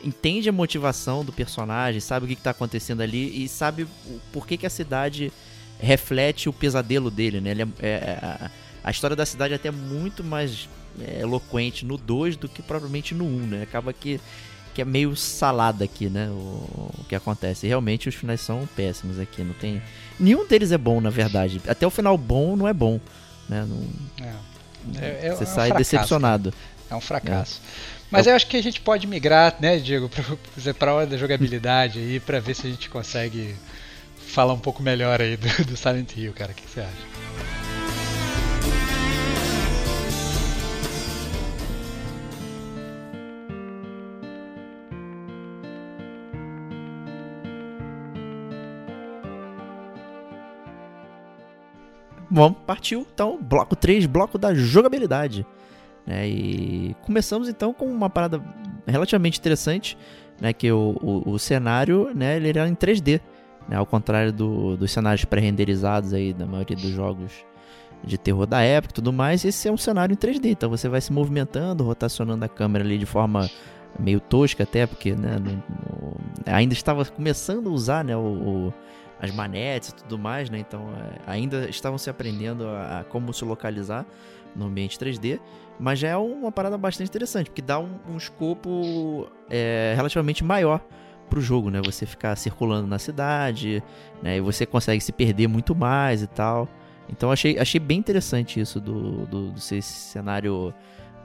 S3: entende a motivação do personagem, sabe o que, está acontecendo ali e sabe por que, que a cidade reflete o pesadelo dele, né? É, é, é a, a, história da cidade é até muito mais é, eloquente no 2 do que propriamente no 1, um, né? Acaba que, que é meio salada aqui, né? O, o, que acontece. E realmente os finais são péssimos aqui, não tem... Nenhum deles é bom, na verdade. Até o final bom não é bom. Né? Não, é. É, é, você é sai um decepcionado.
S1: É um fracasso. Mas eu... eu acho que a gente pode migrar, né, Diego, para a hora da jogabilidade aí, para ver se a gente consegue falar um pouco melhor aí do, do Silent Hill, cara. O que você acha?
S3: Bom, partiu então, bloco 3, bloco da jogabilidade. Né? E começamos então com uma parada relativamente interessante, né? que o, o, o cenário né? ele era em 3D, né? ao contrário do, dos cenários pré-renderizados aí da maioria dos jogos de terror da época e tudo mais, esse é um cenário em 3D, então você vai se movimentando, rotacionando a câmera ali de forma meio tosca até, porque né, no, no, ainda estava começando a usar né, o, o as manetes e tudo mais, né? Então é, ainda estavam se aprendendo a, a, como se localizar no ambiente 3D, mas já é uma parada bastante interessante, porque dá um, um escopo é, relativamente maior pro jogo, né? Você ficar circulando na cidade, né? E você consegue se perder muito mais e tal. Então achei, achei bem interessante isso do, do, do cenário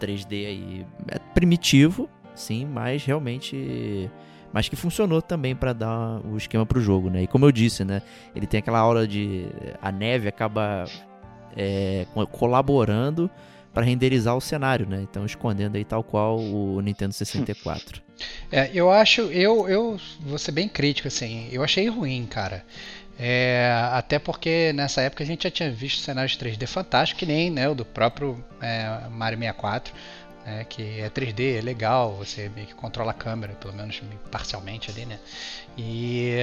S3: 3D aí. É primitivo, sim, mas realmente mas que funcionou também para dar o esquema para o jogo, né? E como eu disse, né? Ele tem aquela aura de a neve acaba é, colaborando para renderizar o cenário, né? Então escondendo aí tal qual o Nintendo 64.
S1: É, eu acho, eu, eu vou ser bem crítico assim. Eu achei ruim, cara. É, até porque nessa época a gente já tinha visto cenários 3D fantásticos, que nem né, o do próprio é, Mario 64 né, que é 3D, é legal, você meio que controla a câmera, pelo menos parcialmente ali, né? E,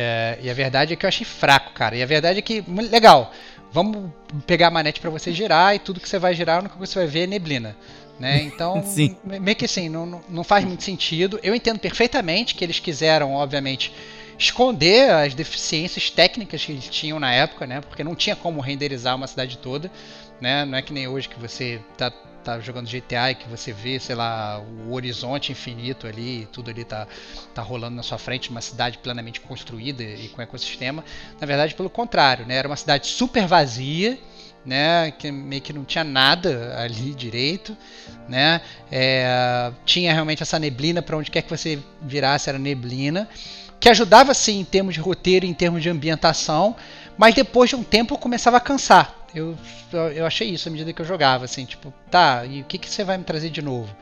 S1: e a verdade é que eu achei fraco, cara. E a verdade é que, legal, vamos pegar a manete para você girar e tudo que você vai girar, a única coisa que você vai ver é neblina. Né? Então, meio que assim, não, não faz muito sentido. Eu entendo perfeitamente que eles quiseram, obviamente, esconder as deficiências técnicas que eles tinham na época, né? Porque não tinha como renderizar uma cidade toda, né? Não é que nem hoje que você tá tá jogando GTA e que você vê, sei lá, o horizonte infinito ali, tudo ali tá, tá rolando na sua frente, uma cidade plenamente construída e com ecossistema. Na verdade, pelo contrário, né? Era uma cidade super vazia, né? Que meio que não tinha nada ali direito, né? É, tinha realmente essa neblina para onde quer que você virasse era neblina, que ajudava sim em termos de roteiro, em termos de ambientação, mas depois de um tempo começava a cansar eu, eu achei isso à medida que eu jogava, assim, tipo, tá, e o que, que você vai me trazer de novo?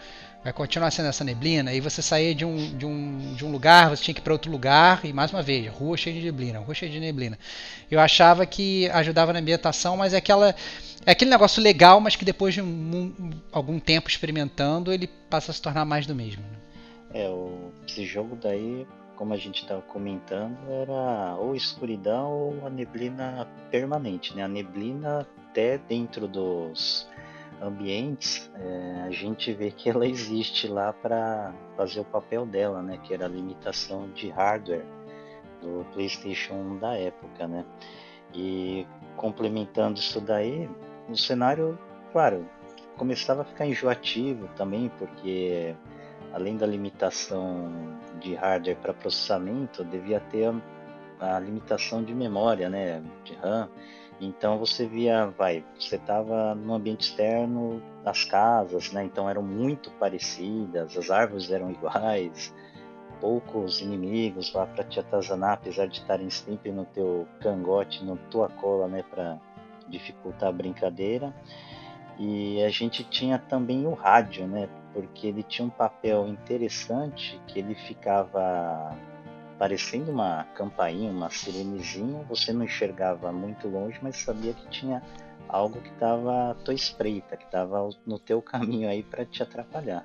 S1: vai continuar sendo essa neblina, e você saía de um, de um, de um lugar, você tinha que ir para outro lugar, e mais uma vez, rua cheia de neblina, rua cheia de neblina. Eu achava que ajudava na ambientação, mas é aquela. É aquele negócio legal, mas que depois de um, um, algum tempo experimentando, ele passa a se tornar mais do mesmo. Né?
S4: É, esse jogo daí, como a gente estava comentando, era ou escuridão ou a neblina permanente, né? A neblina até dentro dos ambientes, é, a gente vê que ela existe lá para fazer o papel dela, né? Que era a limitação de hardware do PlayStation 1 da época, né? E complementando isso daí, o cenário, claro, começava a ficar enjoativo também, porque além da limitação de hardware para processamento, devia ter a, a, limitação de memória, né, de RAM. Então você via, vai, você estava no ambiente externo, as casas, né, então eram muito parecidas, as árvores eram iguais, poucos inimigos lá para te atazanar, apesar de estarem sempre no teu cangote, no tua cola, né, para dificultar a brincadeira. E a gente tinha também o rádio, né? Porque ele tinha um papel interessante que ele ficava parecendo uma campainha, uma sirenezinha. Você não enxergava muito longe, mas sabia que tinha algo que estava à tua espreita, que estava no teu caminho aí para te atrapalhar.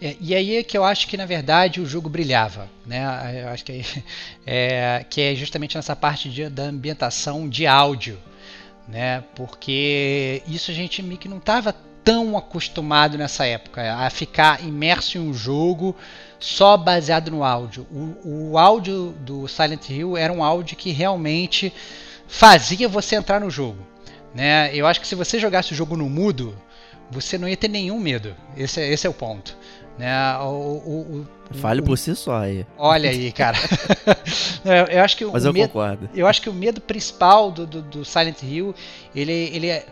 S1: É, e aí é que eu acho que na verdade o jogo brilhava, né? Eu acho que é, que é justamente nessa parte de, da ambientação de áudio né? Porque isso a gente meio que não estava tão acostumado nessa época a ficar imerso em um jogo só baseado no áudio. O, o áudio do Silent Hill era um áudio que realmente fazia você entrar no jogo. Né? Eu acho que se você jogasse o jogo no mudo, você não ia ter nenhum medo. Esse, é, esse é o ponto. Né? O, o,
S3: o, Fale por si só aí.
S1: Olha aí, cara. eu, acho que
S3: Mas eu
S1: medo,
S3: concordo.
S1: Eu acho que o medo principal do, do, do Silent Hill, ele, ele é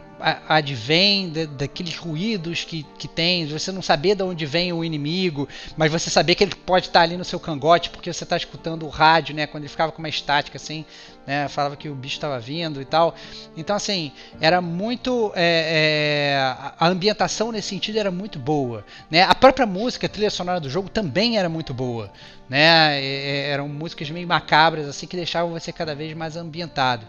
S1: advém daqueles ruídos que, que tem, você não saber de onde vem o inimigo, mas você saber que ele pode estar ali no seu cangote porque você está escutando o rádio, né? Quando ele ficava com uma estática assim, né? Falava que o bicho estava vindo e tal. Então, assim, era muito. É, é, a ambientação nesse sentido era muito boa. Né? A própria música, a trilha sonora do jogo também era muito boa. Né? É, eram músicas meio macabras, assim, que deixavam você cada vez mais ambientado.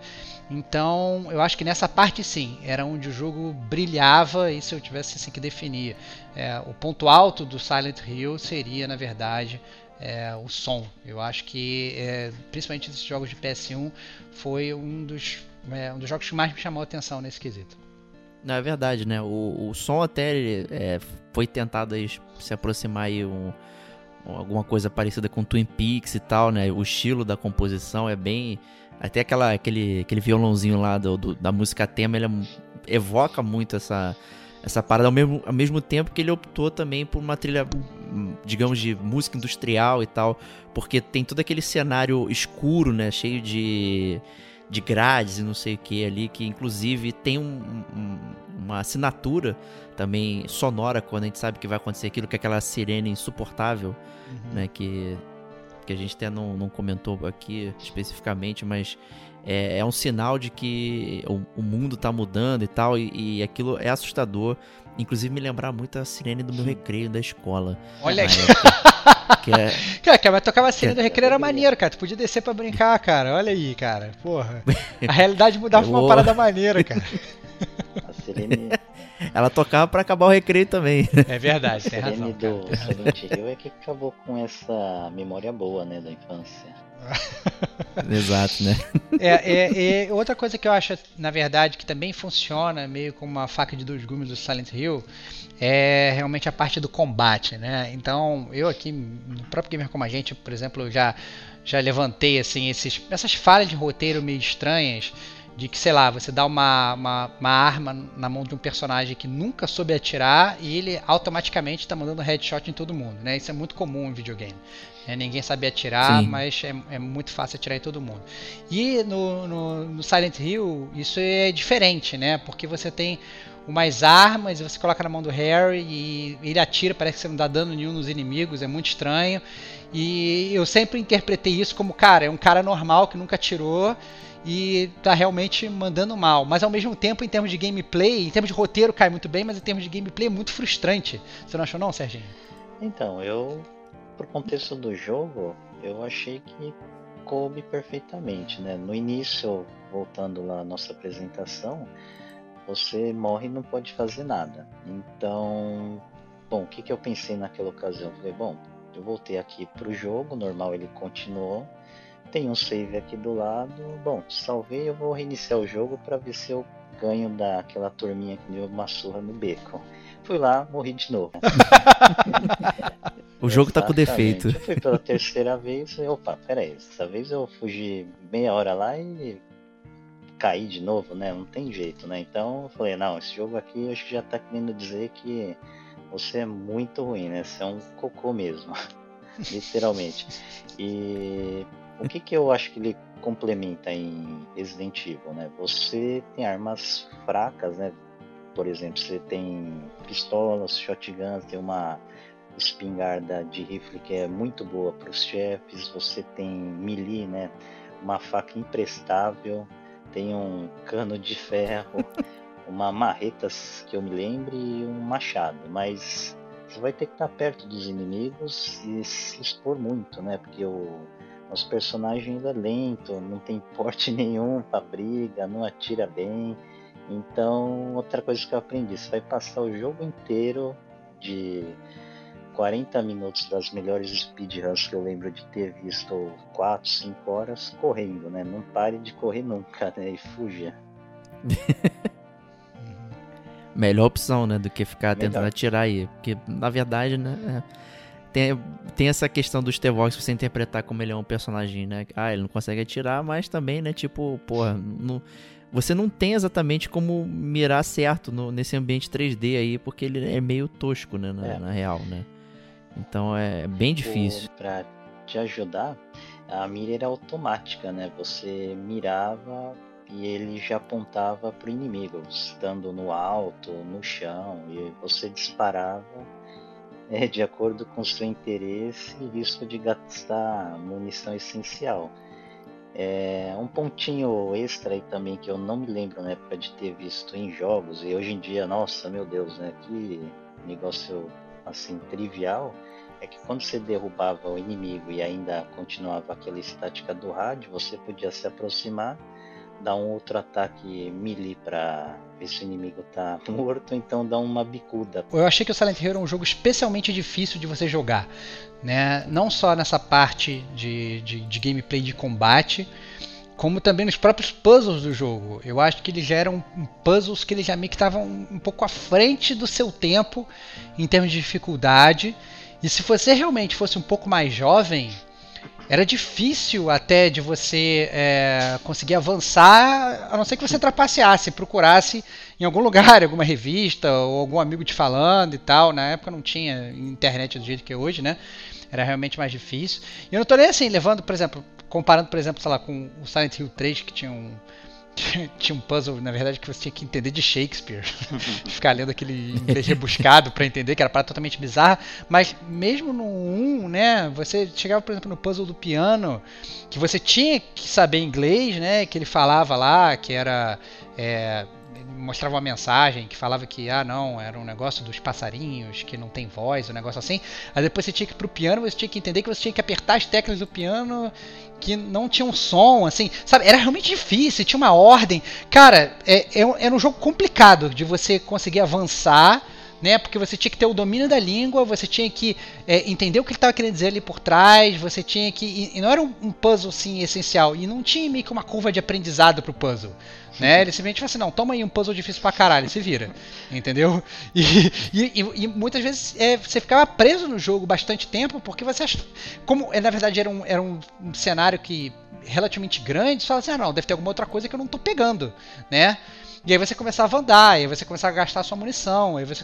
S1: Então, eu acho que nessa parte sim, era onde o jogo brilhava e se eu tivesse assim que definir. É, o ponto alto do Silent Hill seria, na verdade, é, o som. Eu acho que, é, principalmente nesses jogos de PS1, foi um dos, é, um dos jogos que mais me chamou a atenção nesse quesito.
S3: Não, é verdade, né? O, o som até é, foi tentado aí se aproximar aí um, alguma coisa parecida com Twin Peaks e tal, né? O estilo da composição é bem até aquela, aquele, aquele violãozinho lá do, do, da música tema, ele é, evoca muito essa, essa parada, ao mesmo, ao mesmo tempo que ele optou também por uma trilha, digamos, de música industrial e tal, porque tem todo aquele cenário escuro, né, cheio de, de grades e não sei o que ali, que inclusive tem um, um, uma assinatura também sonora quando a gente sabe que vai acontecer aquilo, que é aquela sirene insuportável, uhum. né, que que a gente até não, não comentou aqui especificamente, mas é, é um sinal de que o, o mundo está mudando e tal, e, e, aquilo é assustador. Inclusive me lembrar muito a sirene do meu recreio da escola.
S1: Olha aí. que é... Cara, mas tocar uma sirene é... do recreio era maneiro, cara. Tu podia descer pra brincar, cara. Olha aí, cara. Porra. A realidade mudava pra uma parada maneira, cara.
S3: Ela tocava para acabar o recreio também.
S1: É verdade, tem razão.
S4: do Silent Hill é que acabou com essa memória boa, né, da infância.
S3: Exato, né?
S1: É, é, é, outra coisa que eu acho, na verdade, que também funciona meio como uma faca de dois gumes do Silent Hill é realmente a parte do combate, né? Então, eu aqui, no próprio Gamer Como a Gente, por exemplo, já, já levantei assim, esses, essas falhas de roteiro meio estranhas de que, sei lá, você dá uma, uma, uma, arma na mão de um personagem que nunca soube atirar e ele automaticamente está mandando headshot em todo mundo, né? Isso é muito comum em videogame. É, ninguém sabe atirar, Sim. mas é, é, muito fácil atirar em todo mundo. E no, no, no, Silent Hill isso é diferente, né? Porque você tem umas armas e você coloca na mão do Harry e ele atira, parece que você não dá dano nenhum nos inimigos, é muito estranho. E eu sempre interpretei isso como, cara, é um cara normal que nunca atirou e tá realmente mandando mal. Mas ao mesmo tempo, em termos de gameplay, em termos de roteiro cai muito bem, mas em termos de gameplay é muito frustrante. Você não achou não, Serginho?
S4: Então, eu, pro contexto do jogo, eu achei que coube perfeitamente, né? No início, voltando lá à nossa apresentação, você morre e não pode fazer nada. Então, bom, o que, que eu pensei naquela ocasião? Eu falei, bom, eu voltei aqui pro jogo, normal ele continuou. Tem um save aqui do lado. Bom, salvei, eu vou reiniciar o jogo para ver se eu ganho daquela turminha que deu uma surra no beco. Fui lá, morri de novo.
S3: o jogo tá com defeito.
S4: Eu fui pela terceira vez, opa, peraí, dessa vez eu fugi meia hora lá e cair de novo, né? Não tem jeito, né? Então eu falei, não, esse jogo aqui acho que já tá querendo dizer que você é muito ruim, né? Você é um cocô mesmo. Literalmente. E o que que eu acho que ele complementa em Resident Evil, né? Você tem armas fracas, né? Por exemplo, você tem pistolas, shotguns, tem uma espingarda de rifle que é muito boa para os chefes, você tem melee, né? Uma faca imprestável, tem um cano de ferro, uma marreta que eu me lembre e um machado, mas você vai ter que estar perto dos inimigos e se expor muito, né? Porque o nosso personagem ainda é lento, não tem porte nenhum para briga, não atira bem. Então, outra coisa que eu aprendi, você vai passar o jogo inteiro de 40 minutos das melhores speedruns que eu lembro de ter visto 4, 5 horas correndo, né? Não pare de correr nunca, né? E fuja.
S3: Melhor opção, né? Do que ficar Melhor. tentando atirar aí. Porque, na verdade, né? É, tem, tem essa questão do Stevox você interpretar como ele é um personagem, né? Ah, ele não consegue atirar, mas também, né? Tipo, porra, não, você não tem exatamente como mirar certo no, nesse ambiente 3D aí, porque ele é meio tosco, né? Na, é. na real, né? Então é bem difícil.
S4: Para te ajudar, a mira era automática, né? Você mirava e ele já apontava para o inimigo, estando no alto, no chão, e você disparava é, de acordo com seu interesse e risco de gastar munição essencial. É, um pontinho extra aí também que eu não me lembro na época de ter visto em jogos e hoje em dia, nossa, meu Deus, né? Que negócio assim trivial é que quando você derrubava o inimigo e ainda continuava aquela estática do rádio, você podia se aproximar, dar um outro ataque melee para ver se o inimigo tá morto, então dá uma bicuda.
S1: Eu achei que o Silent Hill era um jogo especialmente difícil de você jogar, né? Não só nessa parte de, de, de gameplay de combate, como também nos próprios puzzles do jogo. Eu acho que eles já eram puzzles que eles já meio que estavam um pouco à frente do seu tempo em termos de dificuldade. E se você realmente fosse um pouco mais jovem, era difícil até de você é, conseguir avançar, a não ser que você trapaceasse, procurasse em algum lugar, alguma revista, ou algum amigo te falando e tal. Na época não tinha internet do jeito que é hoje, né? Era realmente mais difícil. E eu não tô nem assim, levando, por exemplo, comparando, por exemplo, sei lá, com o Silent Hill 3, que tinha um, tinha um puzzle, na verdade, que você tinha que entender de Shakespeare. Ficar lendo aquele inglês rebuscado para entender, que era parada totalmente bizarra. Mas mesmo no 1, né, você chegava, por exemplo, no puzzle do piano, que você tinha que saber inglês, né, que ele falava lá, que era... É, mostrava uma mensagem que falava que, ah, não, era um negócio dos passarinhos, que não tem voz, um negócio assim. Aí depois você tinha que ir pro piano, você tinha que entender que você tinha que apertar as teclas do piano que não tinha um som, assim, sabe? Era realmente difícil, tinha uma ordem. Cara, é, é, era um jogo complicado de você conseguir avançar né? Porque você tinha que ter o domínio da língua, você tinha que é, entender o que ele estava querendo dizer ali por trás, você tinha que. E, e não era um, um, puzzle assim essencial, e não tinha meio que uma curva de aprendizado pro puzzle. Né? Ele simplesmente falou assim: não, toma aí um puzzle difícil pra caralho, se vira. Entendeu? E, e, e muitas vezes é, você ficava preso no jogo bastante tempo, porque você ach... Como é, na verdade era um, era um, um cenário que relativamente grande, você fala assim: ah, não, deve ter alguma outra coisa que eu não tô pegando, né? E aí você começava a andar, aí você começava a gastar sua munição, aí você,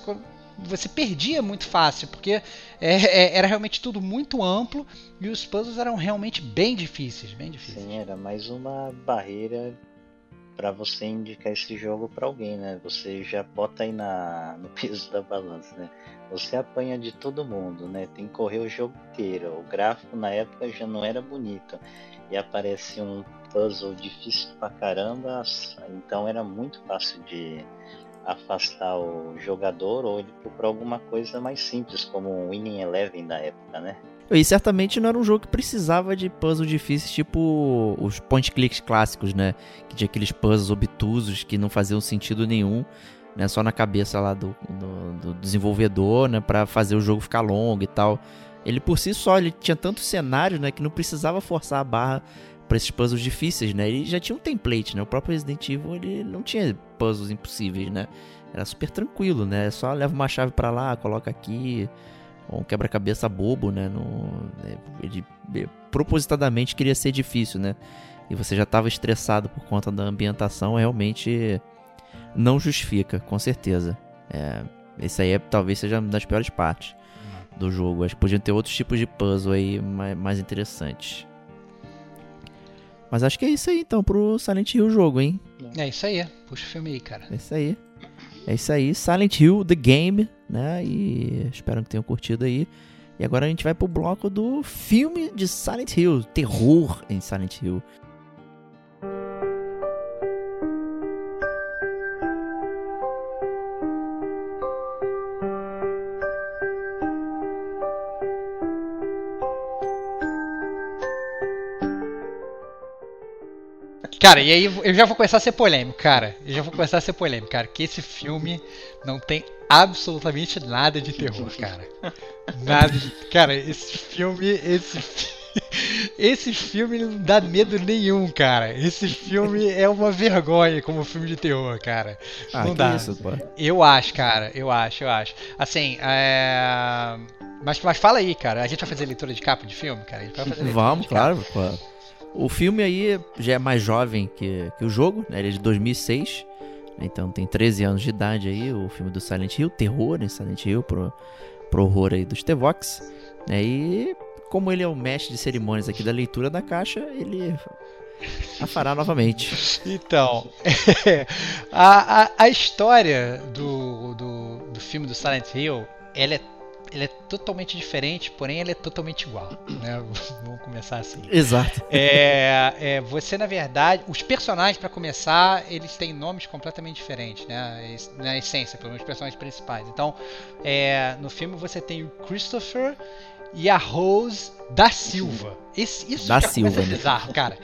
S1: você perdia muito fácil, porque é, é, era realmente tudo muito amplo e os puzzles eram realmente bem difíceis, bem difíceis.
S4: Sim, era mais uma barreira para você indicar esse jogo para alguém, né? Você já bota aí na, no peso da balança, né? Você apanha de todo mundo, né? Tem que correr o jogo inteiro. O gráfico na época já não era bonito e aparece um puzzle difícil pra caramba, então era muito fácil de afastar o jogador ou ele procurou alguma coisa mais simples, como um Winning Eleven da época, né?
S3: E certamente não era um jogo que precisava de puzzles difíceis, tipo os point clicks clássicos, né? Que tinha aqueles puzzles obtusos que não faziam sentido nenhum, né? Só na cabeça lá do, do, do desenvolvedor, né? Pra fazer o jogo ficar longo e tal. Ele por si só, ele tinha tantos cenários, né? Que não precisava forçar a barra para esses puzzles difíceis, né? Ele já tinha um template, né? O próprio Resident Evil, ele não tinha puzzles impossíveis, né? Era super tranquilo, né? Só leva uma chave para lá, coloca aqui um quebra-cabeça bobo, né? No, né? ele propositadamente queria ser difícil, né? E você já estava estressado por conta da ambientação, realmente não justifica, com certeza. É, esse aí é, talvez seja uma das piores partes do jogo. Acho que podiam ter outros tipos de puzzle aí mais, mais interessantes. Mas acho que é isso aí então pro Silent Hill jogo, hein?
S1: É isso aí. Puxa o filme aí, cara.
S3: É isso aí. É isso aí, Silent Hill The Game, né? E espero que tenham curtido aí. E agora a gente vai pro bloco do filme de Silent Hill, terror em Silent Hill.
S1: Cara, e aí eu já vou começar a ser polêmico, cara. Eu já vou começar a ser polêmico, cara. Que esse filme não tem absolutamente nada de terror, cara. Nada de... Cara, esse filme. Esse Esse filme não dá medo nenhum, cara. Esse filme é uma vergonha como filme de terror, cara. Ah, não dá. Isso, eu acho, cara. Eu acho, eu acho. Assim, é... mas, mas fala aí, cara. A gente vai fazer leitura de capa de filme, cara?
S3: Vamos, claro, claro. O filme aí já é mais jovem que, que o jogo, né? Ele é de 2006, né? então tem 13 anos de idade aí, o filme do Silent Hill, terror em né? Silent Hill, pro, pro horror aí dos Tevox. Né? E como ele é o mestre de cerimônias aqui da leitura da caixa, ele a fará novamente.
S1: Então, a, a, a, história do, do, do filme do Silent Hill, ela é ele é totalmente diferente, porém ele é totalmente igual, né? Vamos começar assim.
S3: Exato.
S1: É, é você na verdade, os personagens para começar, eles têm nomes completamente diferentes, né? Na essência, pelo menos os personagens principais. Então, é, no filme você tem o Christopher e a Rose da Silva. Esse, isso
S3: da Silva,
S1: é bizarro, cara.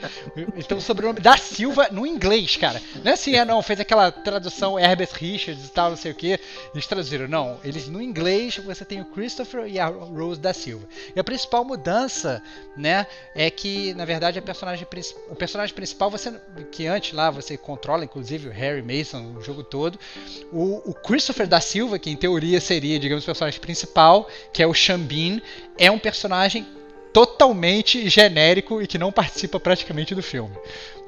S1: Então o sobrenome da Silva no inglês, cara. Não é assim, é não, fez aquela tradução Herbert Richards e tal, não sei o que. Eles traduziram. Não, eles no inglês você tem o Christopher e a Rose da Silva. E a principal mudança, né, é que na verdade a personagem, o personagem principal, você que antes lá você controla, inclusive o Harry Mason, o jogo todo. O, o Christopher da Silva, que em teoria seria, digamos, o personagem principal, que é o Xambin, é um personagem totalmente genérico e que não participa praticamente do filme.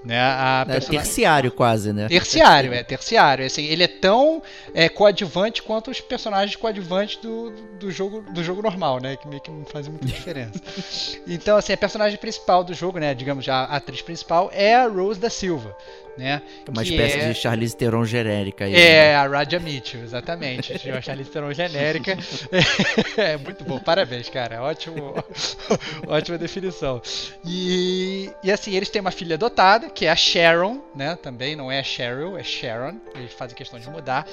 S1: Né? A
S3: é terciário quase, né?
S1: Terciário, é terciário. Assim, ele é tão é, coadjuvante quanto os personagens coadjuvantes do, do, jogo, do jogo normal, né? Que meio que não fazem muita diferença. então, assim, a personagem principal do jogo, né? Digamos, a atriz principal é a Rose da Silva né?
S3: Uma espécie é... de Charlize Theron genérica. Aí,
S1: é, né? a Raja Mitchell, exatamente. a Charlize Theron genérica. é muito bom, parabéns, cara. Ótimo, ótima definição. E, e assim, eles têm uma filha adotada, que é a Sharon, né? Também não é a Cheryl, é Sharon. Eles fazem questão de mudar.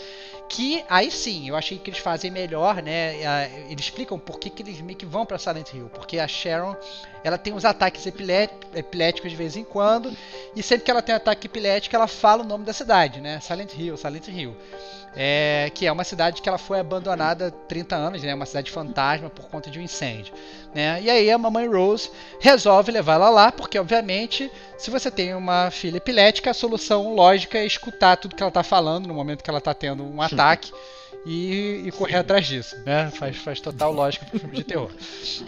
S1: Que aí sim, eu achei que eles fazem melhor, né? Eles explicam por que, que eles meio que vão para Silent Hill. Porque a Sharon ela tem uns ataques epiléticos de vez em quando, e sempre que ela tem ataque epilético, ela fala o nome da cidade, né? Silent Hill, Silent Hill. É, que é uma cidade que ela foi abandonada há 30 anos, né? Uma cidade fantasma por conta de um incêndio. Né? E aí a mamãe Rose resolve levar ela lá, porque obviamente, se você tem uma filha epilética, a solução lógica é escutar tudo que ela está falando no momento que ela está tendo um ataque e, e correr atrás disso, né? Faz, faz total lógica pro filme de terror.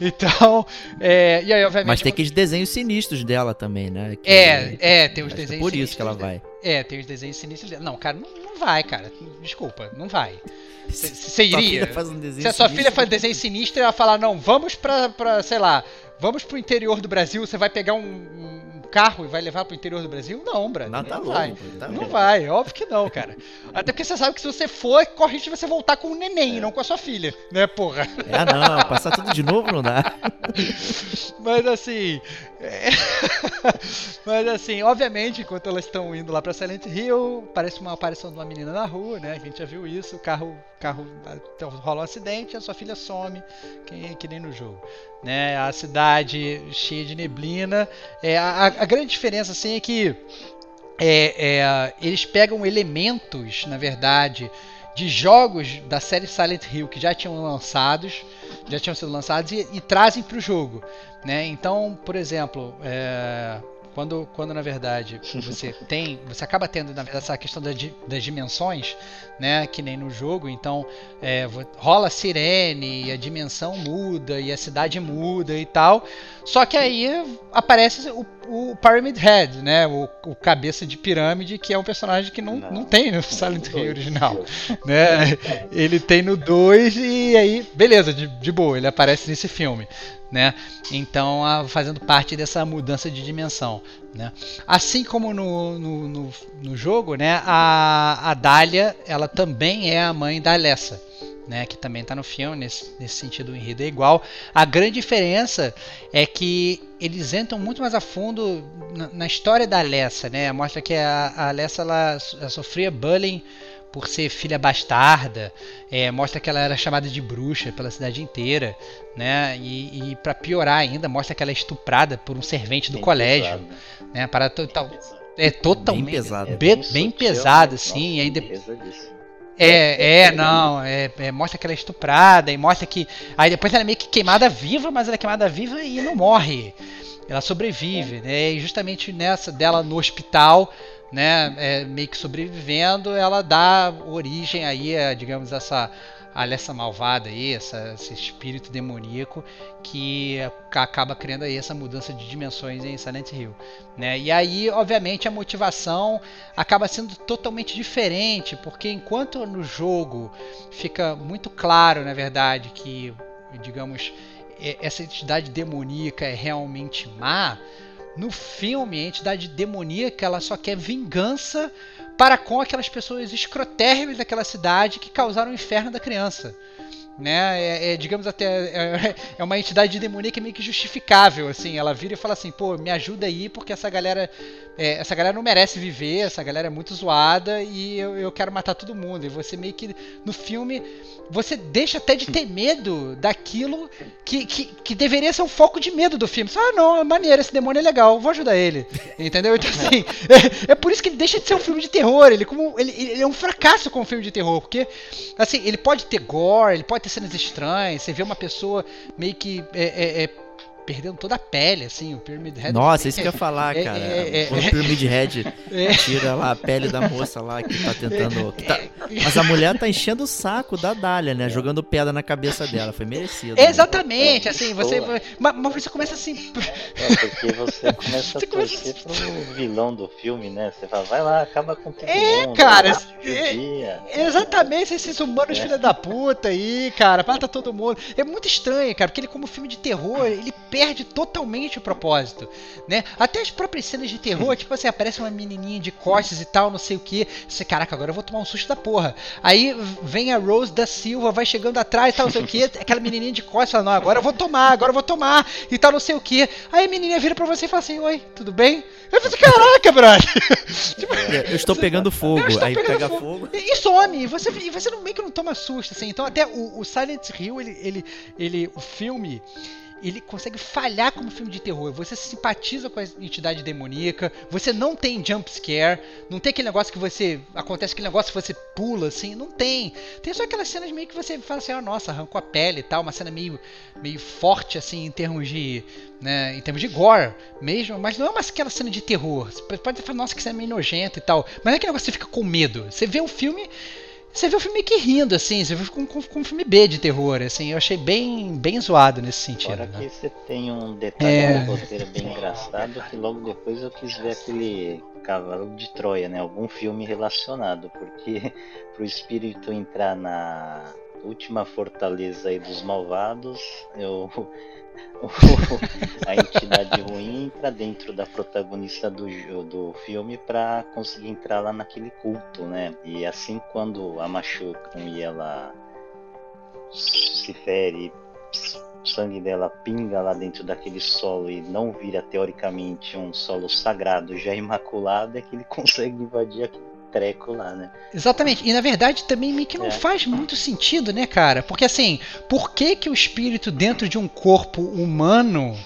S1: Então, é, e aí, obviamente.
S3: Mas tem aqueles desenhos sinistros dela também, né?
S1: Que é, é, tem os desenhos
S3: Por isso que ela vai.
S1: É, tem os desenhos sinistros dela. Não, cara, não, não vai, cara. Desculpa, não vai. Você iria. Um se a sua filha faz desenho sinistro, ela falar, não, vamos pra, pra sei lá, vamos pro interior do Brasil, você vai pegar um, um carro e vai levar pro interior do Brasil? Não, Brad.
S3: Não, tá
S1: não
S3: louco,
S1: vai.
S3: tá
S1: não
S3: louco.
S1: vai, óbvio que não, cara. Até porque você sabe que se você for, corre risco de você voltar com um neném, e não com a sua filha, né, porra?
S3: É, não, passar tudo de novo não dá.
S1: Mas assim. é- Mas assim, obviamente, enquanto elas estão indo lá pra Silent Hill, parece uma aparição de uma menina na rua, né? A gente já viu isso, o carro, carro então, rola um acidente, a sua filha some, que, que nem no jogo. Né? A cidade cheia de neblina. É, a, a grande diferença assim é que é, é, eles pegam elementos, na verdade, de jogos da série Silent Hill que já tinham lançados, já tinham sido lançados e, e trazem para o jogo, né? Então, por exemplo, é, quando, quando na verdade você tem, você acaba tendo na verdade essa questão da das dimensões, né? Que nem no jogo, então é, rola sirene, e a dimensão muda e a cidade muda e tal. Só que aí aparece o, o Pyramid Head, né? O, o cabeça de pirâmide, que é um personagem que não, não.
S4: Não.
S1: tem no Silent Hill original. Né? Ele tem no 2 e aí, beleza, de, de boa, ele aparece nesse filme. Né? Então, a- fazendo parte dessa mudança de dimensão. Né? Assim como no, no, no, no jogo, né? a, a Dália ela também é a mãe da Alessa. Né, que também está no filme, nesse, nesse sentido o enredo é igual. A grande diferença é que eles entram muito mais a fundo na, na história da Alessa, né? Mostra que a, a Alessa ela, ela sofria bullying por ser filha bastarda, é, mostra que ela era chamada de bruxa pela cidade inteira, né? E, e para piorar ainda, mostra que ela é estuprada por um servente do
S4: Bem
S1: colégio,
S4: pesado,
S1: né? Para total, é totalmente
S3: pesado.
S4: É
S1: bem, bem
S4: né?
S1: pesado,
S4: Nossa,
S1: sim. E ainda
S4: pesadíssimo.
S1: é, é, não, é, é, mostra que ela é estuprada e mostra que. Aí depois ela é meio que queimada viva, mas ela é queimada viva e não morre. Ela sobrevive, né? E justamente nessa dela no hospital, né? é, meio que sobrevivendo, ela dá origem aí a, digamos, essa. Alessa malvada aí, essa, esse espírito demoníaco que acaba criando aí essa mudança de dimensões em Silent Hill. Né? E aí, obviamente, a motivação acaba sendo totalmente diferente, porque enquanto no jogo fica muito claro, na verdade, que, digamos, essa entidade demoníaca é realmente má, no filme a entidade demoníaca ela só quer vingança para com aquelas pessoas escrotérrimas daquela cidade que causaram o inferno da criança. Né? É, é, digamos até é, é uma entidade demoníaca meio que justificável assim ela vira e fala assim pô me ajuda aí porque essa galera é, essa galera não merece viver, essa galera é muito zoada e eu, eu quero matar todo mundo. E você meio que no filme você deixa até de ter medo daquilo que, que, que deveria ser o foco de medo do filme. Só, ah, não, é maneiro, esse demônio é legal, vou ajudar ele. Entendeu? Então, assim, é, é por isso que ele deixa de ser um filme de terror. Ele, como, ele, ele é um fracasso como filme de terror, porque, assim, ele pode ter gore, ele pode ter cenas estranhas, você vê uma pessoa meio que. é, é, é, perdendo toda a pele, assim, o Pyramid Head.
S3: Nossa, isso que eu ia falar,
S1: É,
S3: cara.
S1: é, é,
S3: Quando
S1: é.
S3: o Pyramid Head
S1: É.
S3: tira lá a pele da moça lá que tá tentando. que tá- Mas a mulher tá enchendo o saco da Dália, né? Jogando pedra na cabeça dela. Foi merecido. né?
S1: Exatamente, assim, você. Mas, mas você começa assim.
S4: É, porque você começa
S1: Você
S4: a
S1: começa-
S4: torcer pro vilão do filme, né? Você fala, vai lá, acaba com todo
S1: É,
S4: mundo.
S1: cara, é-. Exatamente, esses humanos
S4: É.
S1: filha da puta aí, cara, mata todo mundo. É muito estranho, cara, porque ele como filme de terror, ele perde totalmente o propósito, né? Até as próprias cenas de terror, tipo assim, aparece uma menininha de costas e tal, não sei o que. Você, caraca, agora eu vou tomar um susto da porra. Aí vem a Rose da Silva, vai chegando atrás e tal, não sei o que. Aquela menininha de costas fala, não, agora eu vou tomar, agora eu vou tomar e tal, não sei o que. Aí a menininha vira pra você e fala assim, oi, tudo bem? Eu falei, caraca, brother. Tipo,
S3: Eu estou pegando fogo.
S1: estou
S3: Aí
S1: pegando
S3: pega
S1: fogo.
S3: fogo.
S1: E, e some, e você, e você não, meio que não toma susto, assim. Então até o, o Silent Hill, ele, ele, ele, o filme, ele consegue falhar como filme de terror. Você se simpatiza com a entidade demoníaca, você não tem jump scare, não tem aquele negócio que você, acontece aquele negócio que você pula, assim, não tem. Tem só aquelas cenas meio que você fala assim, ah, nossa, arrancou a pele e tal, uma cena meio, meio forte, assim, em termos de, né, em termos de gore mesmo, mas não é uma aquela cena de terror. Você pode falar, nossa, que cena meio nojenta e tal, mas é aquele negócio que você fica com medo. Você vê o filme, você vê o filme que rindo, assim, você vê com, com um filme B de terror, assim, eu achei bem, bem zoado nesse sentido.
S4: Fora
S1: né?
S4: que você tem um detalhe
S1: É.
S4: no roteiro bem engraçado que logo depois eu quis ver aquele Cavalo de Troia, né? Algum filme relacionado, porque pro espírito entrar na, última fortaleza aí dos malvados, eu, a entidade ruim entra dentro da protagonista do, do filme para conseguir entrar lá naquele culto, né? E assim quando a machucam e ela se fere, o sangue dela pinga lá dentro daquele solo e não vira teoricamente um solo sagrado já imaculado, é que ele consegue invadir aquele treco lá, né?
S1: Exatamente. E na verdade também meio que não é. faz muito sentido, né, cara? Porque assim, por que que o espírito dentro de um corpo humano,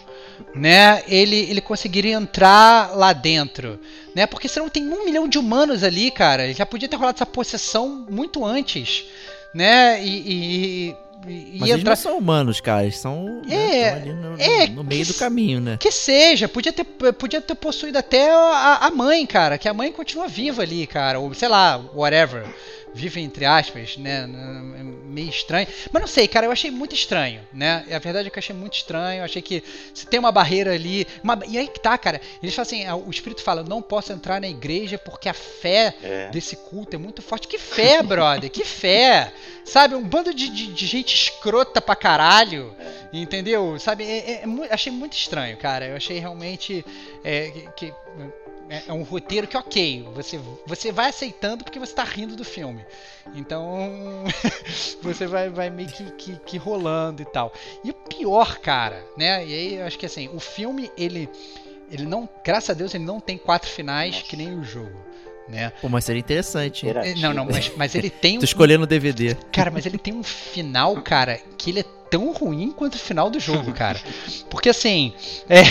S1: né, ele, ele conseguiria entrar lá dentro, né? Porque senão tem um milhão de humanos ali, cara. Já podia ter rolado essa possessão muito antes, né? E, e
S3: e, Mas eles não são humanos, cara. Eles são né, é, né, ali no, é, no meio do caminho, né?
S1: Que seja. Podia ter, podia ter possuído até a, a mãe, cara. Que a mãe continua viva ali, cara. Ou sei lá, whatever vive entre aspas, né? Meio estranho. Mas não sei, cara, eu achei muito estranho, né? A verdade é que eu achei muito estranho. Eu achei que se tem uma barreira ali. Uma... E aí que tá, cara. Eles falam assim: o espírito fala, eu não posso entrar na igreja porque a fé é. desse culto é muito forte. Que fé, brother? que fé! Sabe, um bando de, de, de gente escrota pra caralho. Entendeu? Sabe, é, é, é achei muito estranho, cara. Eu achei realmente é, que é, é, um roteiro que, ok, você, você vai aceitando porque você está rindo do filme. Então, você vai, vai meio que, que, que, rolando e tal. E o pior, cara, né? E aí eu acho que assim, o filme, ele, ele não, graças a Deus, ele não tem quatro finais Nossa. que nem o jogo. Né?
S3: Pô, mas seria interessante.
S1: É, não, não, mas, mas ele tem
S3: um. Tô escolhendo o DVD.
S1: Cara, mas ele tem um final, cara, que ele é tão ruim quanto o final do jogo, cara. Porque assim, é,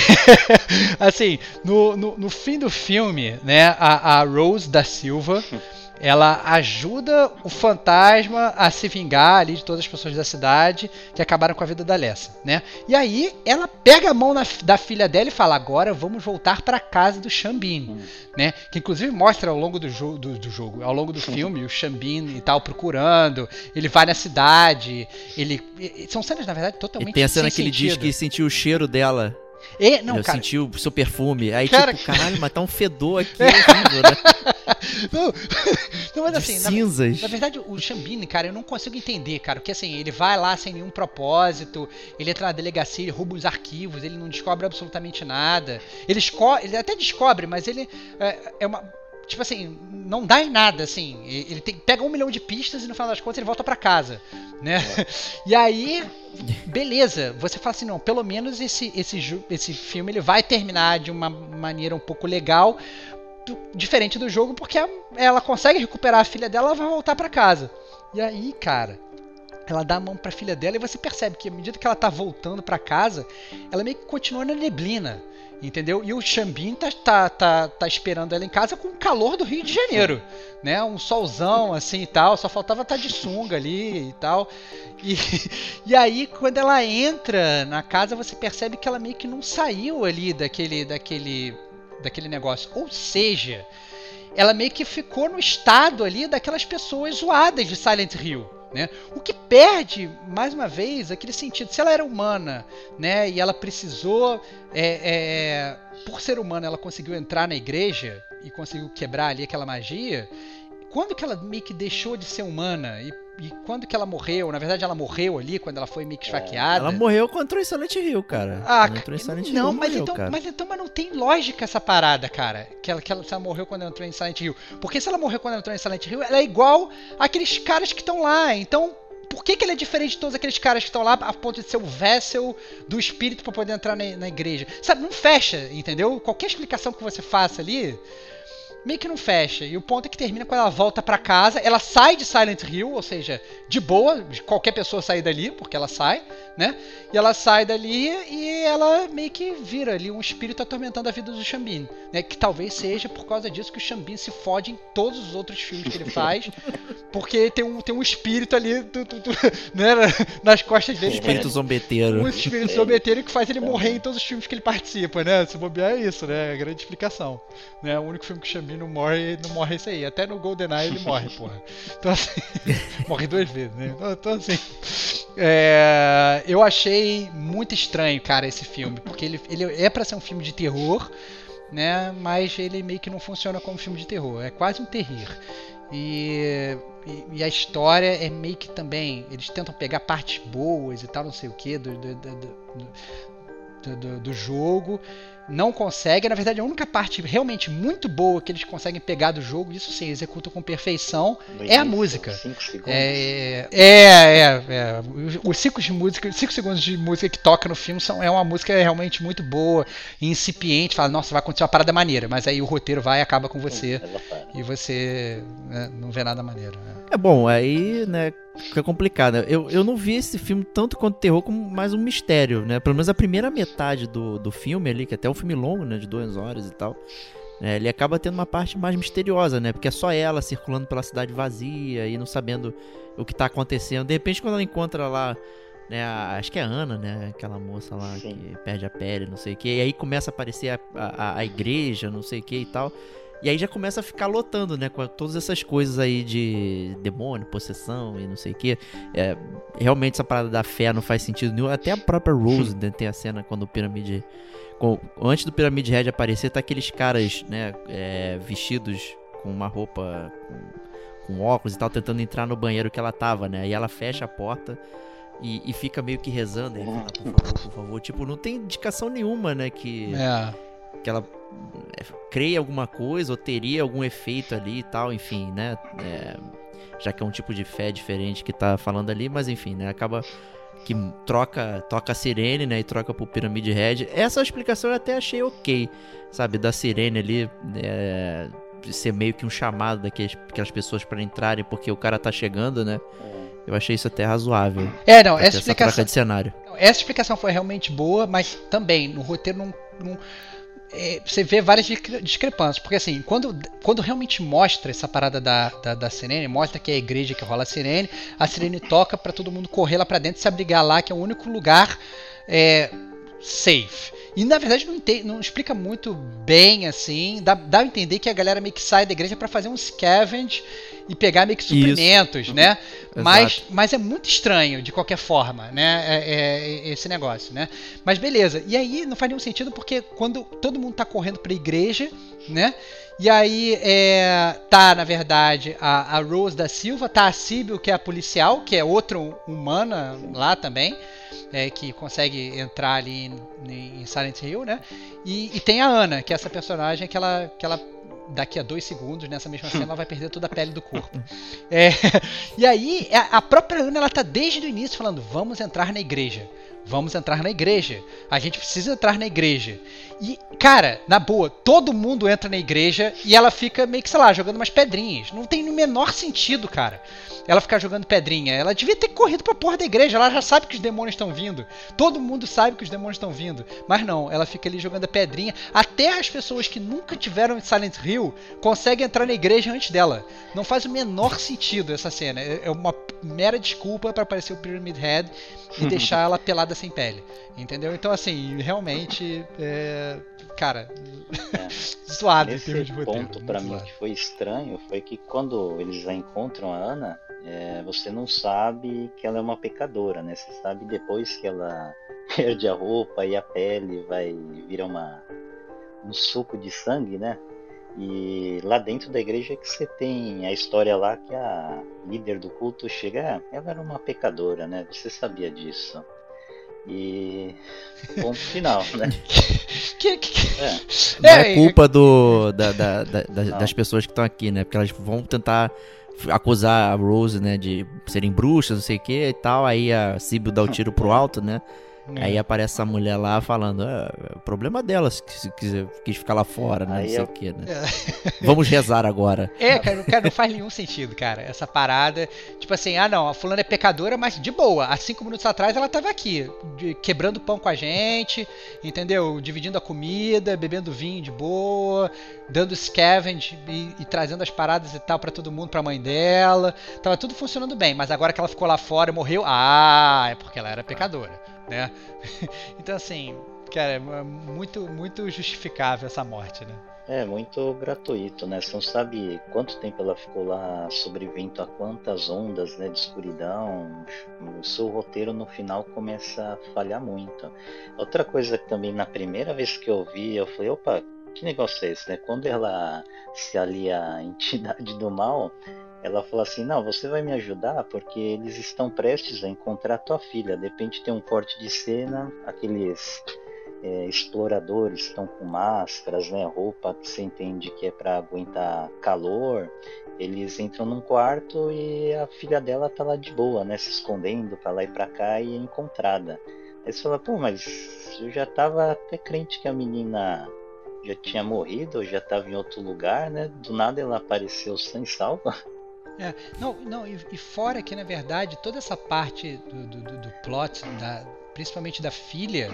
S1: assim, no, no, no, fim do filme, né, a, a Rose da Silva ela ajuda o fantasma a se vingar ali de todas as pessoas da cidade que acabaram com a vida da Lessa, né? E aí ela pega a mão na, da filha dela e fala: agora vamos voltar para casa do Xambin, hum. né? Que inclusive mostra ao longo do, jo do, do jogo, ao longo do filme, o Xambin e tal procurando. Ele vai na cidade, ele são cenas na verdade totalmente. E
S3: tem a cena que ele diz que sentiu o cheiro dela
S1: e, não,
S3: eu
S1: cara,
S3: senti o seu perfume. Aí, cara, tipo, caralho, mas tá um fedor aqui horrível, né?
S1: Não, não mas assim,
S3: cinzas.
S1: Na, na, verdade, o Xambini, cara, eu não consigo entender, cara. Porque assim, ele vai lá sem nenhum propósito, ele entra na delegacia, ele rouba os arquivos, ele não descobre absolutamente nada. Ele, ele até descobre, mas ele é, é uma tipo assim, não dá em nada, assim. Ele tem, pega um milhão de pistas e no final das contas ele volta para casa, né? E aí, beleza, você fala assim, não, pelo menos esse, esse, esse filme ele vai terminar de uma maneira um pouco legal, do, diferente do jogo, porque ela consegue recuperar a filha dela, ela vai voltar para casa. E aí, cara, ela dá a mão para a filha dela e você percebe que à medida que ela tá voltando para casa, ela meio que continua na neblina. Entendeu? E o Xambin tá, tá, tá, tá esperando ela em casa com o calor do Rio de Janeiro, né? Um solzão assim e tal, só faltava estar tá de sunga ali e tal. E, e aí quando ela entra na casa, você percebe que ela meio que não saiu ali daquele daquele daquele negócio. Ou seja, ela meio que ficou no estado ali daquelas pessoas zoadas de Silent Hill. Né? O que perde, mais uma vez, aquele sentido. Se ela era humana né, e ela precisou, é, é, por ser humana, ela conseguiu entrar na igreja e conseguiu quebrar ali aquela magia, quando que ela meio que deixou de ser humana e e quando que ela morreu? Na verdade, ela morreu ali quando ela foi meio que esfaqueada.
S3: Ela morreu quando entrou em Silent Hill, cara.
S1: Ah, ela entrou em Silent não, Hill, mas, morreu, então, cara. mas então mas não tem lógica essa parada, cara. Que ela, que ela, ela morreu quando ela entrou em Silent Hill. Porque se ela morreu quando ela entrou em Silent Hill, ela é igual aqueles caras que estão lá. Então, por que, que ele é diferente de todos aqueles caras que estão lá a ponto de ser o vessel do espírito para poder entrar na, na igreja? Sabe, não fecha, entendeu? Qualquer explicação que você faça ali meio que não fecha. E o ponto é que termina quando ela volta para casa. Ela sai de Silent Hill, ou seja, de boa, qualquer pessoa sair dali, porque ela sai, né? E ela sai dali e ela meio que vira ali um espírito atormentando a vida do Xambin, né? Que talvez seja por causa disso que o Xambin se fode em todos os outros filmes que ele faz, porque tem um, tem um espírito ali do, do, do, né? nas costas dele.
S3: Espírito zombeteiro.
S1: Um espírito zombeteiro que faz ele morrer em todos os filmes que ele participa, né? Se bobear é isso, né? É a grande explicação. Né? O único filme que o Xambin não morre, não morre isso aí. Até no GoldenEye ele morre, porra. Então assim, morre duas vezes, né? Então, então assim, é, eu achei muito estranho, cara, esse filme, porque ele, ele é para ser um filme de terror, né? Mas ele meio que não funciona como filme de terror. É quase um terrir. E e, e, a história é meio que também. Eles tentam pegar partes boas e tal, não sei o que, do, do, do, do, do jogo não consegue. Na verdade, a única parte realmente muito boa que eles conseguem pegar do jogo, isso sim, executam com perfeição, é a música. É, é, é, é, Os cinco, de música, cinco segundos de música que toca no filme são, é uma música realmente muito boa, incipiente. Fala, nossa, vai acontecer uma parada maneira, mas aí o roteiro vai e acaba com você. E você né, não vê nada maneiro. Né?
S3: É bom, aí, né, fica complicado. Eu, eu não vi esse filme tanto quanto terror como mais um mistério, né? Pelo menos a primeira metade do, do filme ali, que até é um filme longo, né, de duas horas e tal. É, ele acaba tendo uma parte mais misteriosa, né? Porque é só ela circulando pela cidade vazia e não sabendo o que tá acontecendo. De repente, quando ela encontra lá, né? A, acho que é a Ana, né? Aquela moça lá Sim. que perde a pele, não sei o que. E aí começa a aparecer a, a, a igreja, não sei o que e tal. E aí já começa a ficar lotando, né? Com todas essas coisas aí de demônio, possessão e não sei o que. É, realmente essa parada da fé não faz sentido nenhum. Até a própria Rose né, tem a cena quando o Pirâmide. Com, antes do Pirâmide Red aparecer, tá aqueles caras, né? É, vestidos com uma roupa. Com, com, óculos e tal, tentando entrar no banheiro que ela tava, né? E ela fecha a porta. E, e fica meio que rezando, fala, por favor, por favor. Tipo, não tem indicação nenhuma, né? Que, é. que ela é, creia alguma coisa ou teria algum efeito ali e tal, enfim, né? É, já que é um tipo de fé diferente que tá falando ali, mas enfim, né? Acaba que troca, toca a sirene, né? E troca pro Pyramid Head. Essa explicação eu até achei ok, sabe? Da sirene ali. É, ser meio que um chamado daquelas pessoas para entrarem porque o cara tá chegando, né? É. Eu achei isso até razoável.
S1: É, não, essa explicação. Essa, de cenário. essa explicação foi realmente boa, mas também no roteiro não, não é, você vê várias discrepâncias. Porque assim, quando, quando realmente mostra essa parada da, da, da, sirene, mostra que é a igreja que rola a sirene, a sirene toca para todo mundo correr lá para dentro e se abrigar lá, que é o único lugar é, safe. E na verdade não, entende, não explica muito bem assim. Dá, dá a entender que a galera meio que sai da igreja para fazer um scavenge e pegar meio que suprimentos, Isso. né? Mas, mas é muito estranho de qualquer forma, né? É, é, esse negócio, né? Mas beleza. E aí não faz nenhum sentido porque quando todo mundo tá correndo para a igreja, né? E aí é, tá, na verdade, a, a, Rose da Silva, tá a Sibyl, que é a policial, que é outra humana lá também, é, que consegue entrar ali em, em Silent Hill, né? E, e, tem a Ana, que é essa personagem que ela, que ela daqui a dois segundos, nessa mesma cena, ela vai perder toda a pele do corpo. É, e aí, a própria Ana, ela tá desde o início falando, vamos entrar na igreja. Vamos entrar na igreja. A gente precisa entrar na igreja. E, cara, na boa, todo mundo entra na igreja e ela fica meio que, sei lá, jogando umas pedrinhas. Não tem o menor sentido, cara ela ficar jogando pedrinha. Ela devia ter corrido pra porra da igreja. Ela já sabe que os demônios estão vindo. Todo mundo sabe que os demônios estão vindo. Mas não, ela fica ali jogando a pedrinha. Até as pessoas que nunca tiveram em Silent Hill conseguem entrar na igreja antes dela. Não faz o menor sentido essa cena. É, é uma mera desculpa para aparecer o Pyramid Head e deixar ela pelada sem pele. Entendeu? Então, assim, realmente. É cara, é. zoado
S4: Esse em de roteiro. ponto para mim que foi estranho foi que quando eles a encontram a Ana, é, você não sabe que ela é uma pecadora, né? Você sabe depois que ela perde a roupa e a pele vai virar uma um suco de sangue, né? E lá dentro da igreja que você tem a história lá que a líder do culto chega, ela era uma pecadora, né? Você sabia disso. E ponto final, né?
S3: que, que... É. Não é, é culpa do, da, da, da, das pessoas que estão aqui, né? Porque elas vão tentar acusar a Rose, né, de serem bruxas, não sei o que e tal. Aí a Sibyl dá o tiro pro alto, né? É. Aí aparece essa mulher lá falando, ah, é, problema delas que quis, quis ficar lá fora, né? Aí não sei eu... o que, né? É. Vamos rezar agora.
S1: É, cara, cara, não faz nenhum sentido, cara, essa parada. Tipo assim, ah não, a fulana é pecadora, mas de boa. Há cinco minutos atrás ela tava aqui, quebrando pão com a gente, entendeu? Dividindo a comida, bebendo vinho de boa, dando scavenge e, e trazendo as paradas e tal para todo mundo, pra mãe dela. Tava tudo funcionando bem, mas agora que ela ficou lá fora e morreu, ah, é porque ela era pecadora né? então assim, cara, é muito muito justificável essa morte, né?
S4: É, muito gratuito, né? Você não sabe quanto tempo ela ficou lá sobrevivendo a quantas ondas né, de escuridão. O seu roteiro no final começa a falhar muito. Outra coisa que também na primeira vez que eu vi, eu falei, opa, que negócio é esse, né? Quando ela se alia à entidade do mal, ela falou assim: Não, você vai me ajudar porque eles estão prestes a encontrar tua filha. De repente tem um corte de cena, aqueles é, exploradores estão com máscaras, né, roupa que você entende que é para aguentar calor. Eles entram num quarto e a filha dela tá lá de boa, né, se escondendo para lá e para cá e é encontrada. Aí você fala: Pô, mas eu já tava até crente que a menina já tinha morrido, ou já estava em outro lugar, né? Do nada ela apareceu sem salva.
S1: É, não, não e, e, fora que na verdade toda essa parte do, do, do plot, da, principalmente da filha,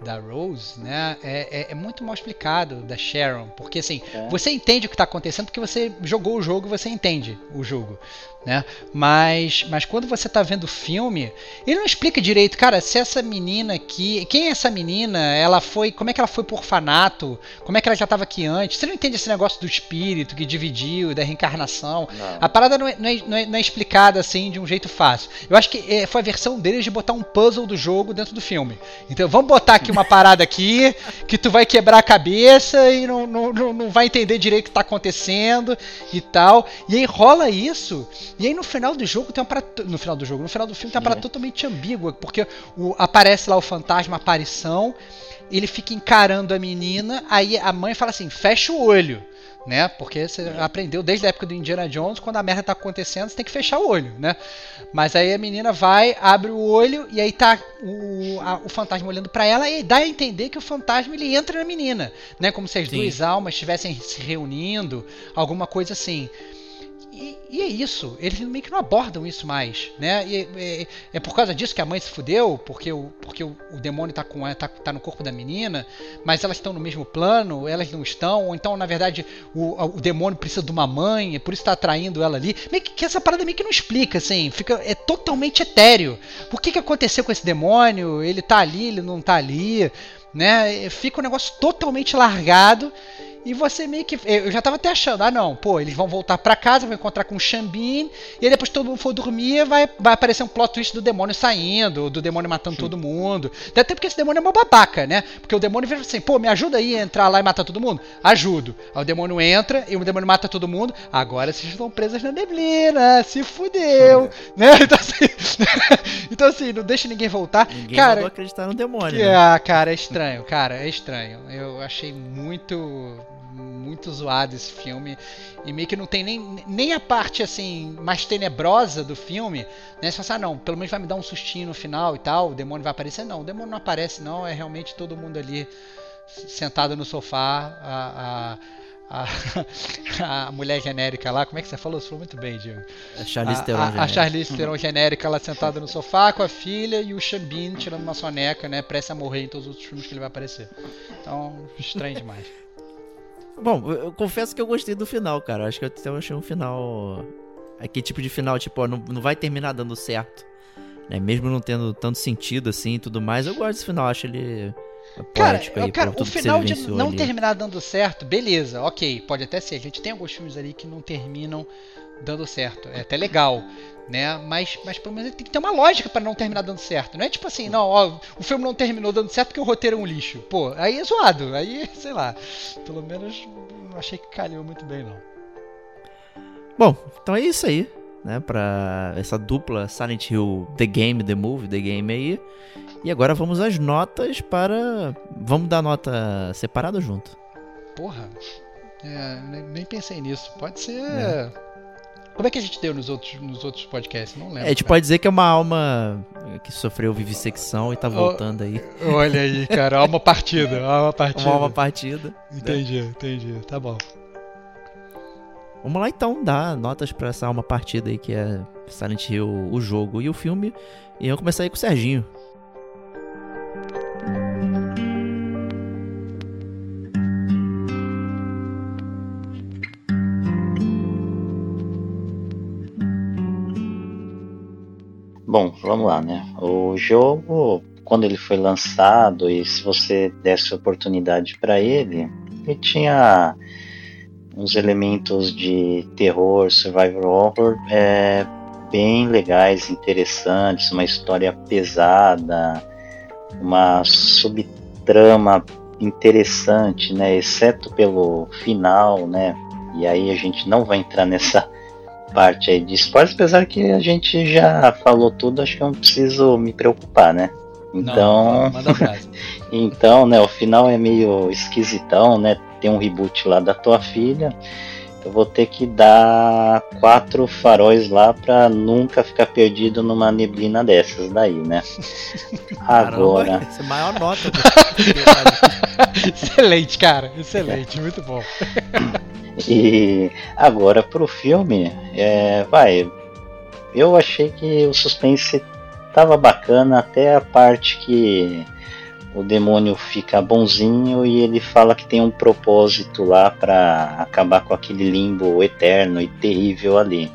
S1: da Rose, né, é, é, é, muito mal explicado da Sharon, porque assim, é. você entende o que está acontecendo porque você jogou o jogo, você entende o jogo, né? Mas, mas quando você está vendo o filme, ele não explica direito, cara, se essa menina aqui, quem é essa menina? Ela foi, como é que ela foi por orfanato? Como é que ela já estava aqui antes? Você não entende esse negócio do espírito que dividiu, da reencarnação? Não. A parada não é, não, é, não, é, é, explicada assim de um jeito fácil. Eu acho que é, foi a versão deles de botar um puzzle do jogo dentro do filme. Então vamos botar aqui uma parada aqui que tu vai quebrar a cabeça e não, não, não, vai entender direito o que está acontecendo e tal. E aí rola isso e aí no final do jogo tem uma parada. No final do jogo, no final do filme tem uma parada totalmente ambígua, porque o, aparece lá o fantasma, a aparição, ele fica encarando a menina, aí a mãe fala assim: fecha o olho né? Porque você aprendeu desde a época do Indiana Jones, quando a merda tá acontecendo, você tem que fechar o olho, né? Mas aí a menina vai, abre o olho e aí tá o, a, o fantasma olhando para ela e dá a entender que o fantasma ele entra na menina, né? Como se as Sim. duas almas estivessem se reunindo, alguma coisa assim. E, é isso, eles meio que não abordam isso mais, né? E, é, é por causa disso que a mãe se fudeu, porque o, porque o, o demônio tá, com, tá, tá no corpo da menina, mas elas estão no mesmo plano, elas não estão, ou então, na verdade, o, o demônio precisa de uma mãe, é por isso tá atraindo ela ali. Meio que, que, essa parada meio que não explica, assim, fica, é totalmente etéreo. O que, que aconteceu com esse demônio? Ele tá ali, ele não tá ali, né? Fica um negócio totalmente largado e você meio que. Eu já tava até achando, ah não, pô, eles vão voltar para casa, vão encontrar com o Xambin, e aí depois todo mundo for dormir, vai, vai aparecer um plot twist do demônio saindo, do demônio matando Sim. todo mundo. Até porque esse demônio é uma babaca, né? Porque o demônio vira assim, pô, me ajuda aí a entrar lá e matar todo mundo? Ajudo. Aí o demônio entra e o demônio mata todo mundo. Agora vocês estão presas na neblina, se fudeu. né? Então assim, então assim, não deixa ninguém voltar.
S3: Ninguém
S1: cara,
S3: acreditar no demônio.
S1: Né? Ah, cara, é estranho, cara, é estranho. Eu achei muito muito zoado esse filme. E meio que não tem nem, nem a parte assim mais tenebrosa do filme. Né? Você fala assim, ah, não, pelo menos vai me dar um sustinho no final e tal, o demônio vai aparecer. Não, o demônio não aparece, não. É realmente todo mundo ali sentado no sofá. A, a, a, a, mulher genérica lá, como é que você falou? Você falou muito bem, Diego.
S3: A Charlize Theron
S1: a, a Charlize Theron genérica lá sentada no sofá com a filha e o Xambin tirando uma soneca, né? Prestes a morrer em todos os outros filmes que ele vai aparecer. Então, estranho demais.
S3: Bom, eu confesso que eu gostei do final, cara. Acho que eu até achei um final. Aquele tipo de final, tipo, ó, não, não vai terminar dando certo. Né? Mesmo não tendo tanto sentido assim e tudo mais, eu gosto desse final, acho ele.
S1: Cara, aí, cara o final de não ali. terminar dando certo, beleza, ok, pode até ser. A gente tem alguns filmes ali que não terminam dando certo. É até legal né? Mas, mas pelo menos tem que ter uma lógica para não terminar dando certo. Não é tipo assim, não, ó, o filme não terminou dando certo porque o roteiro é um lixo. Pô, aí é zoado. Aí, sei lá. Pelo menos não achei que calhou muito bem, não.
S3: Bom, então é isso aí, né? Pra essa dupla Silent Hill The Game, The Movie, The Game aí. E agora vamos às notas para. Vamos dar nota separada junto.
S1: Porra. É, nem pensei nisso. Pode ser. É. Como é que a gente deu nos outros, nos outros podcasts? Não lembro. É,
S3: a gente cara. pode dizer que é uma alma que sofreu vivissecção e tá voltando oh, aí.
S1: Olha aí, cara, alma partida, alma partida.
S3: Uma alma partida.
S1: Entendi, entendi. Tá bom.
S3: Vamos lá então, dar notas para essa alma partida aí que é Silent Hill, o jogo e o filme. E eu vou começar aí com o Serginho.
S4: Bom, vamos lá, né? O jogo, quando ele foi lançado e se você desse oportunidade para ele, ele tinha uns elementos de terror, survival horror é, bem legais, interessantes, uma história pesada, uma subtrama interessante, né? Exceto pelo final, né? E aí a gente não vai entrar nessa parte aí de spoilers, apesar que a gente já falou tudo, acho que eu não preciso me preocupar, né? Então, não, então, né, o final é meio esquisitão, né? Tem um reboot lá da tua filha. Eu vou ter que dar quatro faróis lá pra nunca ficar perdido numa neblina dessas daí, né? Agora.
S3: essa é a maior nota. Do...
S1: excelente, cara. Excelente, muito bom.
S4: E agora pro filme, é, vai. Eu achei que o suspense tava bacana até a parte que o demônio fica bonzinho e ele fala que tem um propósito lá para acabar com aquele limbo eterno e terrível ali.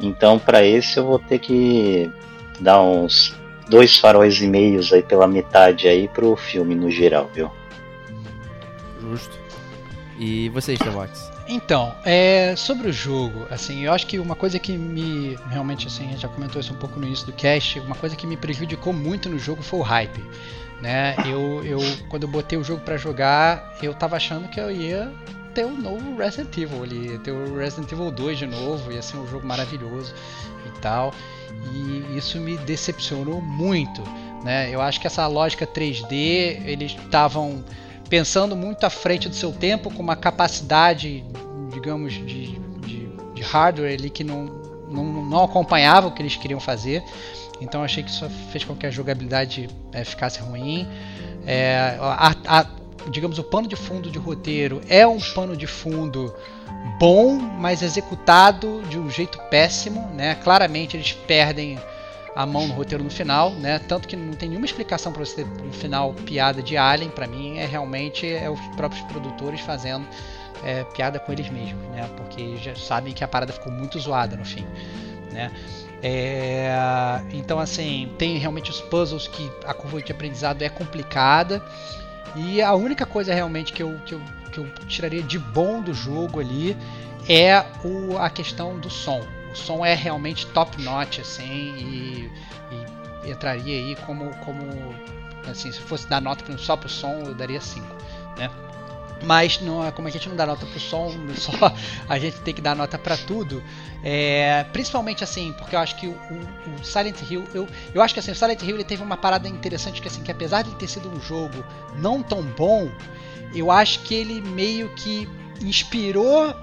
S4: Então, para esse eu vou ter que dar uns dois faróis e meios aí pela metade aí pro filme no geral, viu?
S3: Justo. E vocês, Devox?
S1: Então, é, sobre o jogo, assim, eu acho que uma coisa que me realmente assim, a gente já comentou isso um pouco no início do cast, uma coisa que me prejudicou muito no jogo foi o hype, né? Eu, eu quando eu botei o jogo para jogar, eu tava achando que eu ia ter o um novo Resident Evil ali, ter o Resident Evil 2 de novo, ia ser um jogo maravilhoso e tal. E isso me decepcionou muito, né? Eu acho que essa lógica 3D, eles estavam pensando muito à frente do seu tempo, com uma capacidade, digamos, de, de, de hardware ali que não, não, não acompanhava o que eles queriam fazer. Então achei que isso fez com que a jogabilidade é, ficasse ruim. É, a, a, digamos, o pano de fundo de roteiro é um pano de fundo bom, mas executado de um jeito péssimo. Né? Claramente eles perdem a mão no roteiro no final, né? Tanto que não tem nenhuma explicação para você ter no final piada de Alien, para mim é realmente é os próprios produtores fazendo é, piada com eles mesmos, né? Porque já sabem que a parada ficou muito zoada no fim, né? É, então assim tem realmente os puzzles que a curva de aprendizado é complicada e a única coisa realmente que eu, que eu, que eu tiraria de bom do jogo ali é o, a questão do som o som é realmente top notch assim e, e entraria aí como como assim se fosse dar nota só pro som eu daria 5 né mas não, como a gente não dá nota pro som, só a gente tem que dar nota para tudo. É, principalmente assim, porque eu acho que o, o, Silent Hill, eu, eu acho que assim, o Silent Hill ele teve uma parada interessante que assim, que apesar de ter sido um jogo não tão bom, eu acho que ele meio que inspirou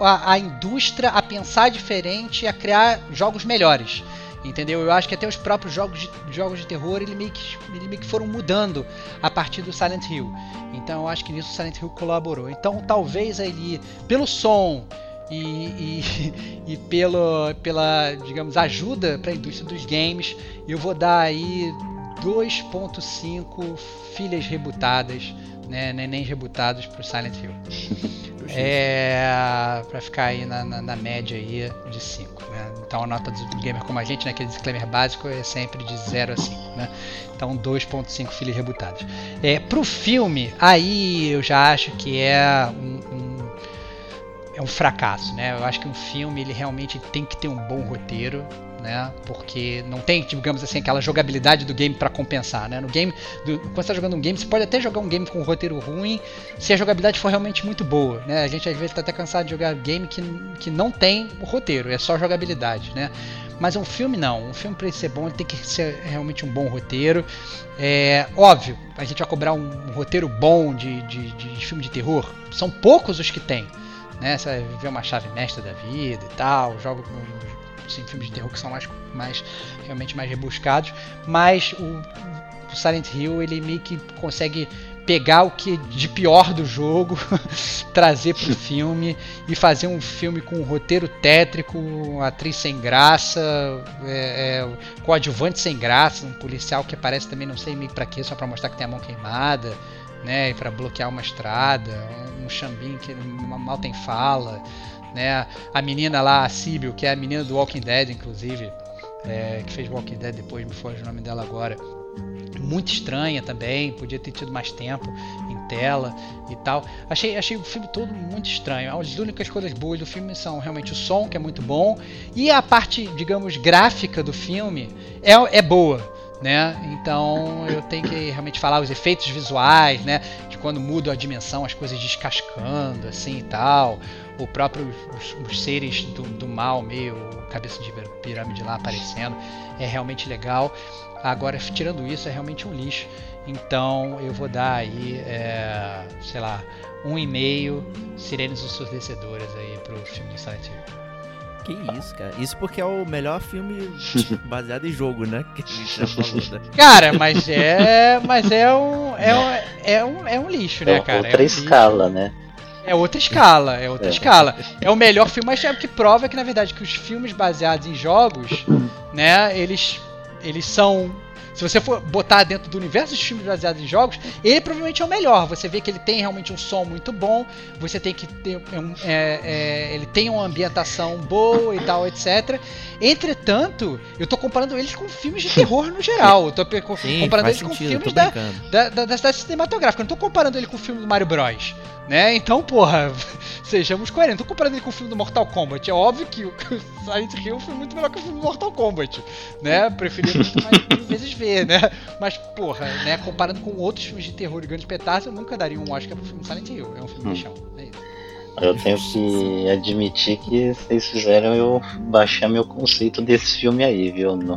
S1: a, a indústria a pensar diferente e a criar jogos melhores entendeu? Eu acho que até os próprios jogos de, jogos de terror ele meio, que, ele meio que foram mudando a partir do Silent Hill. Então eu acho que nisso o Silent Hill colaborou. Então talvez ali, pelo som e, e, e pelo, pela, digamos, ajuda para a indústria dos games, eu vou dar aí 2.5 filhas rebutadas, né, nenéns rebutados para o Silent Hill. É, para ficar aí na, na, na, média aí de 5. Né? Então a nota do gamer como a gente, né, aquele disclaimer básico, é sempre de 0 a 5. Né? Então 2.5 filhos rebutados. É, pro filme, aí eu já acho que é um, um, é um fracasso. Né? Eu acho que um filme ele realmente tem que ter um bom roteiro né? Porque não tem, digamos assim, aquela jogabilidade do game para compensar, né? No game, do, quando você está jogando um game, você pode até jogar um game com um roteiro ruim, se a jogabilidade for realmente muito boa, né? A gente às vezes está até cansado de jogar game que, que não tem o roteiro, é só jogabilidade, né? Mas um filme não, um filme para ele ser bom, ele tem que ser realmente um bom roteiro. É óbvio, a gente vai cobrar um, um roteiro bom de, de, de, filme de terror. São poucos os que tem né? Você ver uma chave mestra da vida e tal, jogo assim, filmes de terror que são mais, mais realmente mais rebuscados, mas o, Silent Hill ele meio que consegue pegar o que de pior do jogo, trazer para o filme e fazer um filme com um roteiro tétrico, uma atriz sem graça, é, é, coadjuvante sem graça, um policial que aparece também não sei meio para quê, só para mostrar que tem a mão queimada, né, para bloquear uma estrada, um chambinho que mal tem fala né? A menina lá, a Sibyl, que é a menina do Walking Dead, inclusive, é, que fez Walking Dead depois, me foge o nome dela agora. Muito estranha também, podia ter tido mais tempo em tela e tal. Achei, achei o filme todo muito estranho. As únicas coisas boas do filme são realmente o som, que é muito bom, e a parte, digamos, gráfica do filme é, é boa né? Então eu tenho que realmente falar os efeitos visuais, né? De quando muda a dimensão, as coisas descascando, assim e tal. O próprio os, os seres do, do, mal, meio cabeça de pirâmide lá aparecendo, é realmente legal. Agora, tirando isso, é realmente um lixo. Então eu vou dar aí, é, sei lá, um e meio sirenes ensurdecedoras aí pro filme do Silent Hill.
S3: Que isso, cara. Isso porque é o melhor filme baseado em jogo, né? Que a gente já falou, né?
S1: Cara, mas é. Mas é um. É um, é um, é um lixo, né, cara?
S4: É outra
S1: é um
S4: escala,
S1: lixo.
S4: né?
S1: É outra escala, é outra é. escala. É o melhor filme, mas é o que prova que, na verdade, que os filmes baseados em jogos, né, eles, eles são se você for botar dentro do universo dos filmes baseados em jogos, ele provavelmente é o melhor. Você vê que ele tem realmente um som muito bom, você tem que ter um, é, é, ele tem uma ambientação boa e tal, etc. Entretanto, eu tô comparando eles com filmes de terror no geral. Eu tô
S3: Sim,
S1: comparando eles
S3: sentido,
S1: com filmes da, da, da, da cidade cinematográfica. Eu não tô comparando ele com o filme do Mario Bros. Né? Então, porra, sejamos coerentes. Tô comparando ele com o filme do Mortal Kombat. É óbvio que o Silent Hill foi muito melhor que o filme do Mortal Kombat. Né? Preferi muito mais vezes ver, né? Mas, porra, né? Comparando com outros filmes de terror e grandes petardos, eu nunca daria um Oscar pro filme Silent Hill. É um filme hum. de chão. É isso.
S4: Eu tenho que admitir que vocês fizeram eu baixar meu conceito desse filme aí, viu? Não...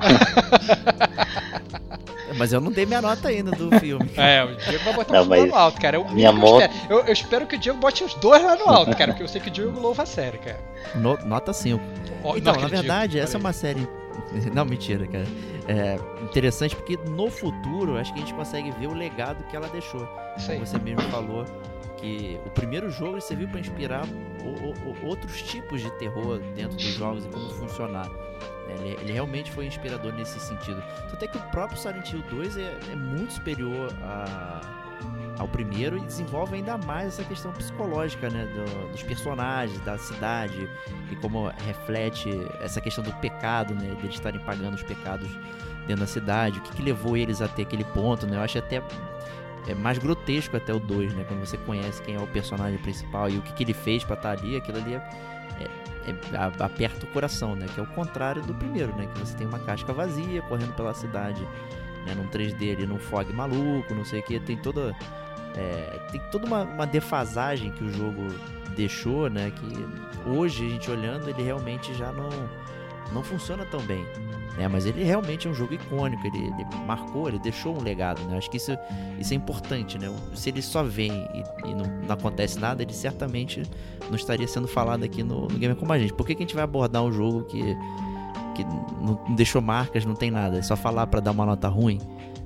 S3: Mas eu não dei minha nota ainda do filme.
S1: É, o Diego vai botar não, mas no alto, cara. Eu,
S4: minha moto...
S1: eu, eu, espero que o Diego bote os dois lá no alto, cara, porque eu sei que o Diego louva a série, cara.
S3: No, nota 5. Oh, então, na verdade, essa é uma série. Não, mentira, cara. É interessante porque no futuro acho que a gente consegue ver o legado que ela deixou. Isso aí. Como você mesmo falou que o primeiro jogo serviu para inspirar o, o, outros tipos de terror dentro dos jogos e como funcionar. Ele, ele, realmente foi inspirador nesse sentido. Tanto é que o próprio Silent Hill 2 é, é muito superior a, ao primeiro e desenvolve ainda mais essa questão psicológica né, do, dos personagens, da cidade e como reflete essa questão do pecado, né, deles estarem pagando os pecados dentro da cidade, o que, que levou eles até aquele ponto. Né, eu acho até é mais grotesco até o 2, né, quando você conhece quem é o personagem principal e o que, que ele fez para estar ali, aquilo ali é, é, aperta o coração, né? Que é o contrário do primeiro, né? Que você tem uma casca vazia correndo pela cidade, né? Num 3D ali, num fog maluco, não sei o que. Tem toda. É, tem toda uma, uma, defasagem que o jogo deixou, né? Que hoje a gente olhando, ele realmente já não, não funciona tão bem. Né? Mas ele realmente é um jogo icônico, ele, ele marcou, ele deixou um legado, né? Acho que isso, isso é importante, né? Se ele só vem e, e não, não, acontece nada, ele certamente não estaria sendo falado aqui no, no Gamer Como a Gente. Por que, que a gente vai abordar um jogo que, que não, deixou marcas, não tem nada? É só falar para dar uma nota ruim?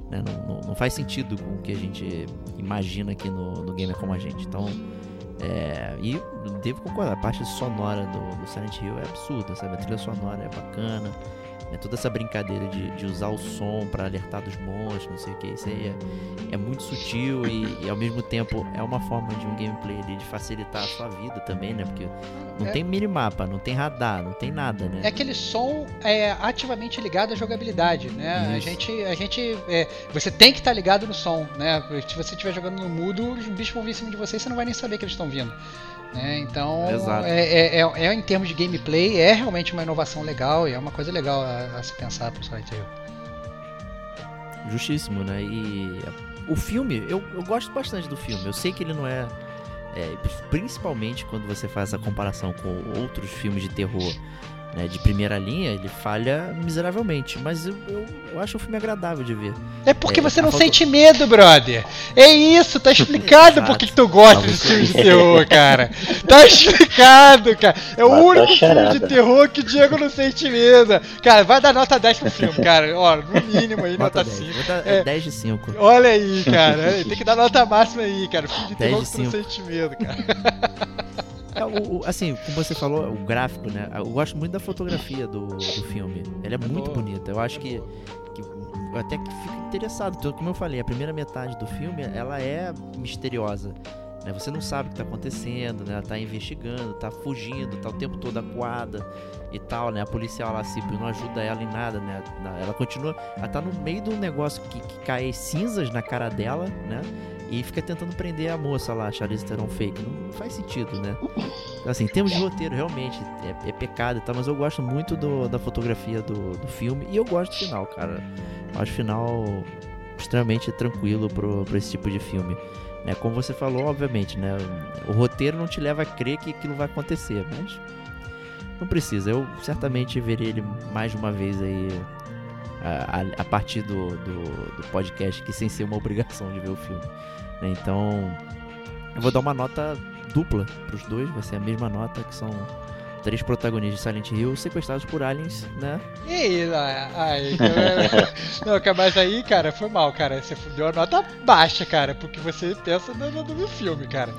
S3: Né? Não, não, não, faz sentido com o que a gente imagina aqui no, no Gamer Como a Gente. Então, é, e devo concordar, a parte sonora do, do Silent Hill é absurda, sabe? A trilha sonora é bacana. É toda essa brincadeira de, de usar o som para alertar dos monstros, não sei o que. Isso aí é, é muito sutil e, e, ao mesmo tempo é uma forma de um gameplay ali, de facilitar a sua vida também, né? Porque não é. tem minimapa, não tem radar, não tem nada, né?
S1: É aquele som é, ativamente ligado à jogabilidade, né? A gente. A gente é, você tem que estar tá ligado no som, né? Se você estiver jogando no mudo, os bichos vão vir em cima de você e você não vai nem saber que eles estão vindo. Né? Então, é, é, é, é, em termos de gameplay, é realmente uma inovação legal e é uma coisa legal a, a se pensar pro Silent Hill.
S3: Justíssimo, né? E o filme, eu, eu gosto bastante do filme. Eu sei que ele não é, é principalmente quando você faz a comparação com outros filmes de terror né, de primeira linha, ele falha miseravelmente. Mas eu, eu, eu acho o filme agradável de ver.
S1: É porque é, você não sente medo, brother. É isso, tá explicado por que tu gosta de filme de terror, cara. Tá explicado, cara. É o único filme de terror que o Diego não sente medo. Cara, vai dar nota 10 pro filme, cara. Ó, no mínimo aí, nota, nota 5.
S3: É, 10 de 5.
S1: Olha aí, cara. Tem que dar nota máxima aí, cara. Filme de terror que tu não sente medo, cara.
S3: É, o, o, assim, como você falou, o gráfico, né? Eu gosto muito da fotografia do, do filme. Ela é muito bonita. Eu acho que, que eu até que fico interessado. Como eu falei, a primeira metade do filme, ela é misteriosa. Né? Você não sabe o que está acontecendo, né? Ela tá investigando, tá fugindo, tá o tempo todo acuada e tal, né? A policial lá se não ajuda ela em nada, né? Ela continua, ela tá no meio de um negócio que, que cai cinzas na cara dela, né? E fica tentando prender a moça lá, Charlize Theron fake. Não faz sentido, né? Assim, em termos de roteiro, realmente, é, é pecado e tal, mas eu gosto muito do, da fotografia do, do filme e eu gosto do final, cara. Eu acho o final extremamente tranquilo pro, esse tipo de filme. Né? Como você falou, obviamente, né? O roteiro não te leva a crer que aquilo vai acontecer, mas não precisa. Eu certamente verei ele mais uma vez aí a, a, a partir do, do, do, podcast, que sem ser uma obrigação de ver o filme. Então, eu vou dar uma nota dupla para os dois, vai ser a mesma nota, que são três protagonistas de Silent Hill sequestrados por aliens, né?
S1: E aí, aí não, mas aí, cara, foi mal, cara. Você deu a nota baixa, cara, porque você pensa no, no, no filme, cara.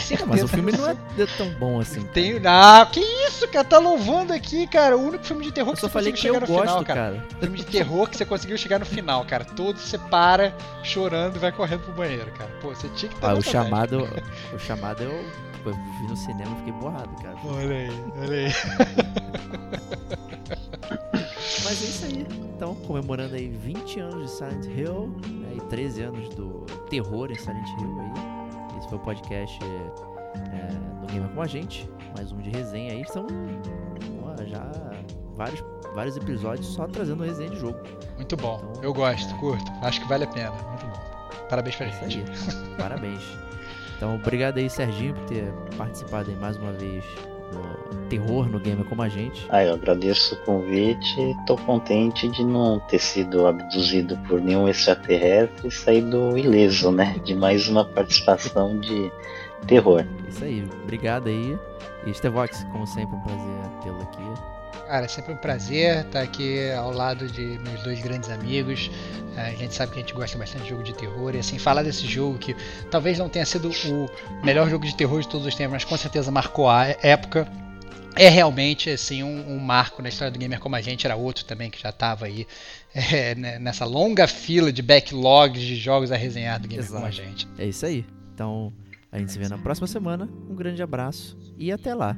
S3: Sim, mas o filme não é tão bom assim.
S1: Tem, ah, que isso, cara? Tá louvando aqui, cara. O único filme de terror que
S3: você conseguiu chegar no
S1: gosto,
S3: final, cara. cara.
S1: Filme de terror que você conseguiu chegar no final, cara. Todo você para chorando e vai correndo pro banheiro, cara. Pô, você tinha que estar
S3: ah, o chamado, o chamado eu eu vi no cinema e fiquei borrado, cara.
S1: Olha aí, olha aí.
S3: Mas é isso aí. Então, comemorando aí 20 anos de Silent Hill né, e 13 anos do terror em Silent Hill aí. Esse foi o podcast é, do Gamer com a gente. Mais um de resenha aí. São ó, já vários, vários episódios só trazendo resenha de jogo.
S1: Muito bom. Então, Eu gosto, é... curto. Acho que vale a pena. Muito bom. Parabéns pra é gente.
S3: Parabéns. Então, obrigado aí, Serginho, por ter participado aí mais uma vez do terror no Gamer como a gente.
S4: Ah, eu agradeço o convite e tô contente de não ter sido abduzido por nenhum extraterrestre e saído ileso, né? De mais uma participação de terror.
S3: Isso aí, obrigado aí. E Stevox, como sempre, um prazer tê-lo aqui.
S1: Cara, é sempre um prazer estar aqui ao lado de meus dois grandes amigos. É, a gente sabe que a gente gosta bastante de jogo de terror e assim, falar desse jogo que talvez não tenha sido o melhor jogo de terror de todos os tempos, mas com certeza marcou a época. É realmente assim um, um marco na história do gamer como a gente, era outro também que já estava aí é, né, nessa longa fila de backlogs de jogos a resenhar do gamer Exato. como a gente.
S3: É isso aí. Então, a gente se vê na próxima semana. Um grande abraço e até lá.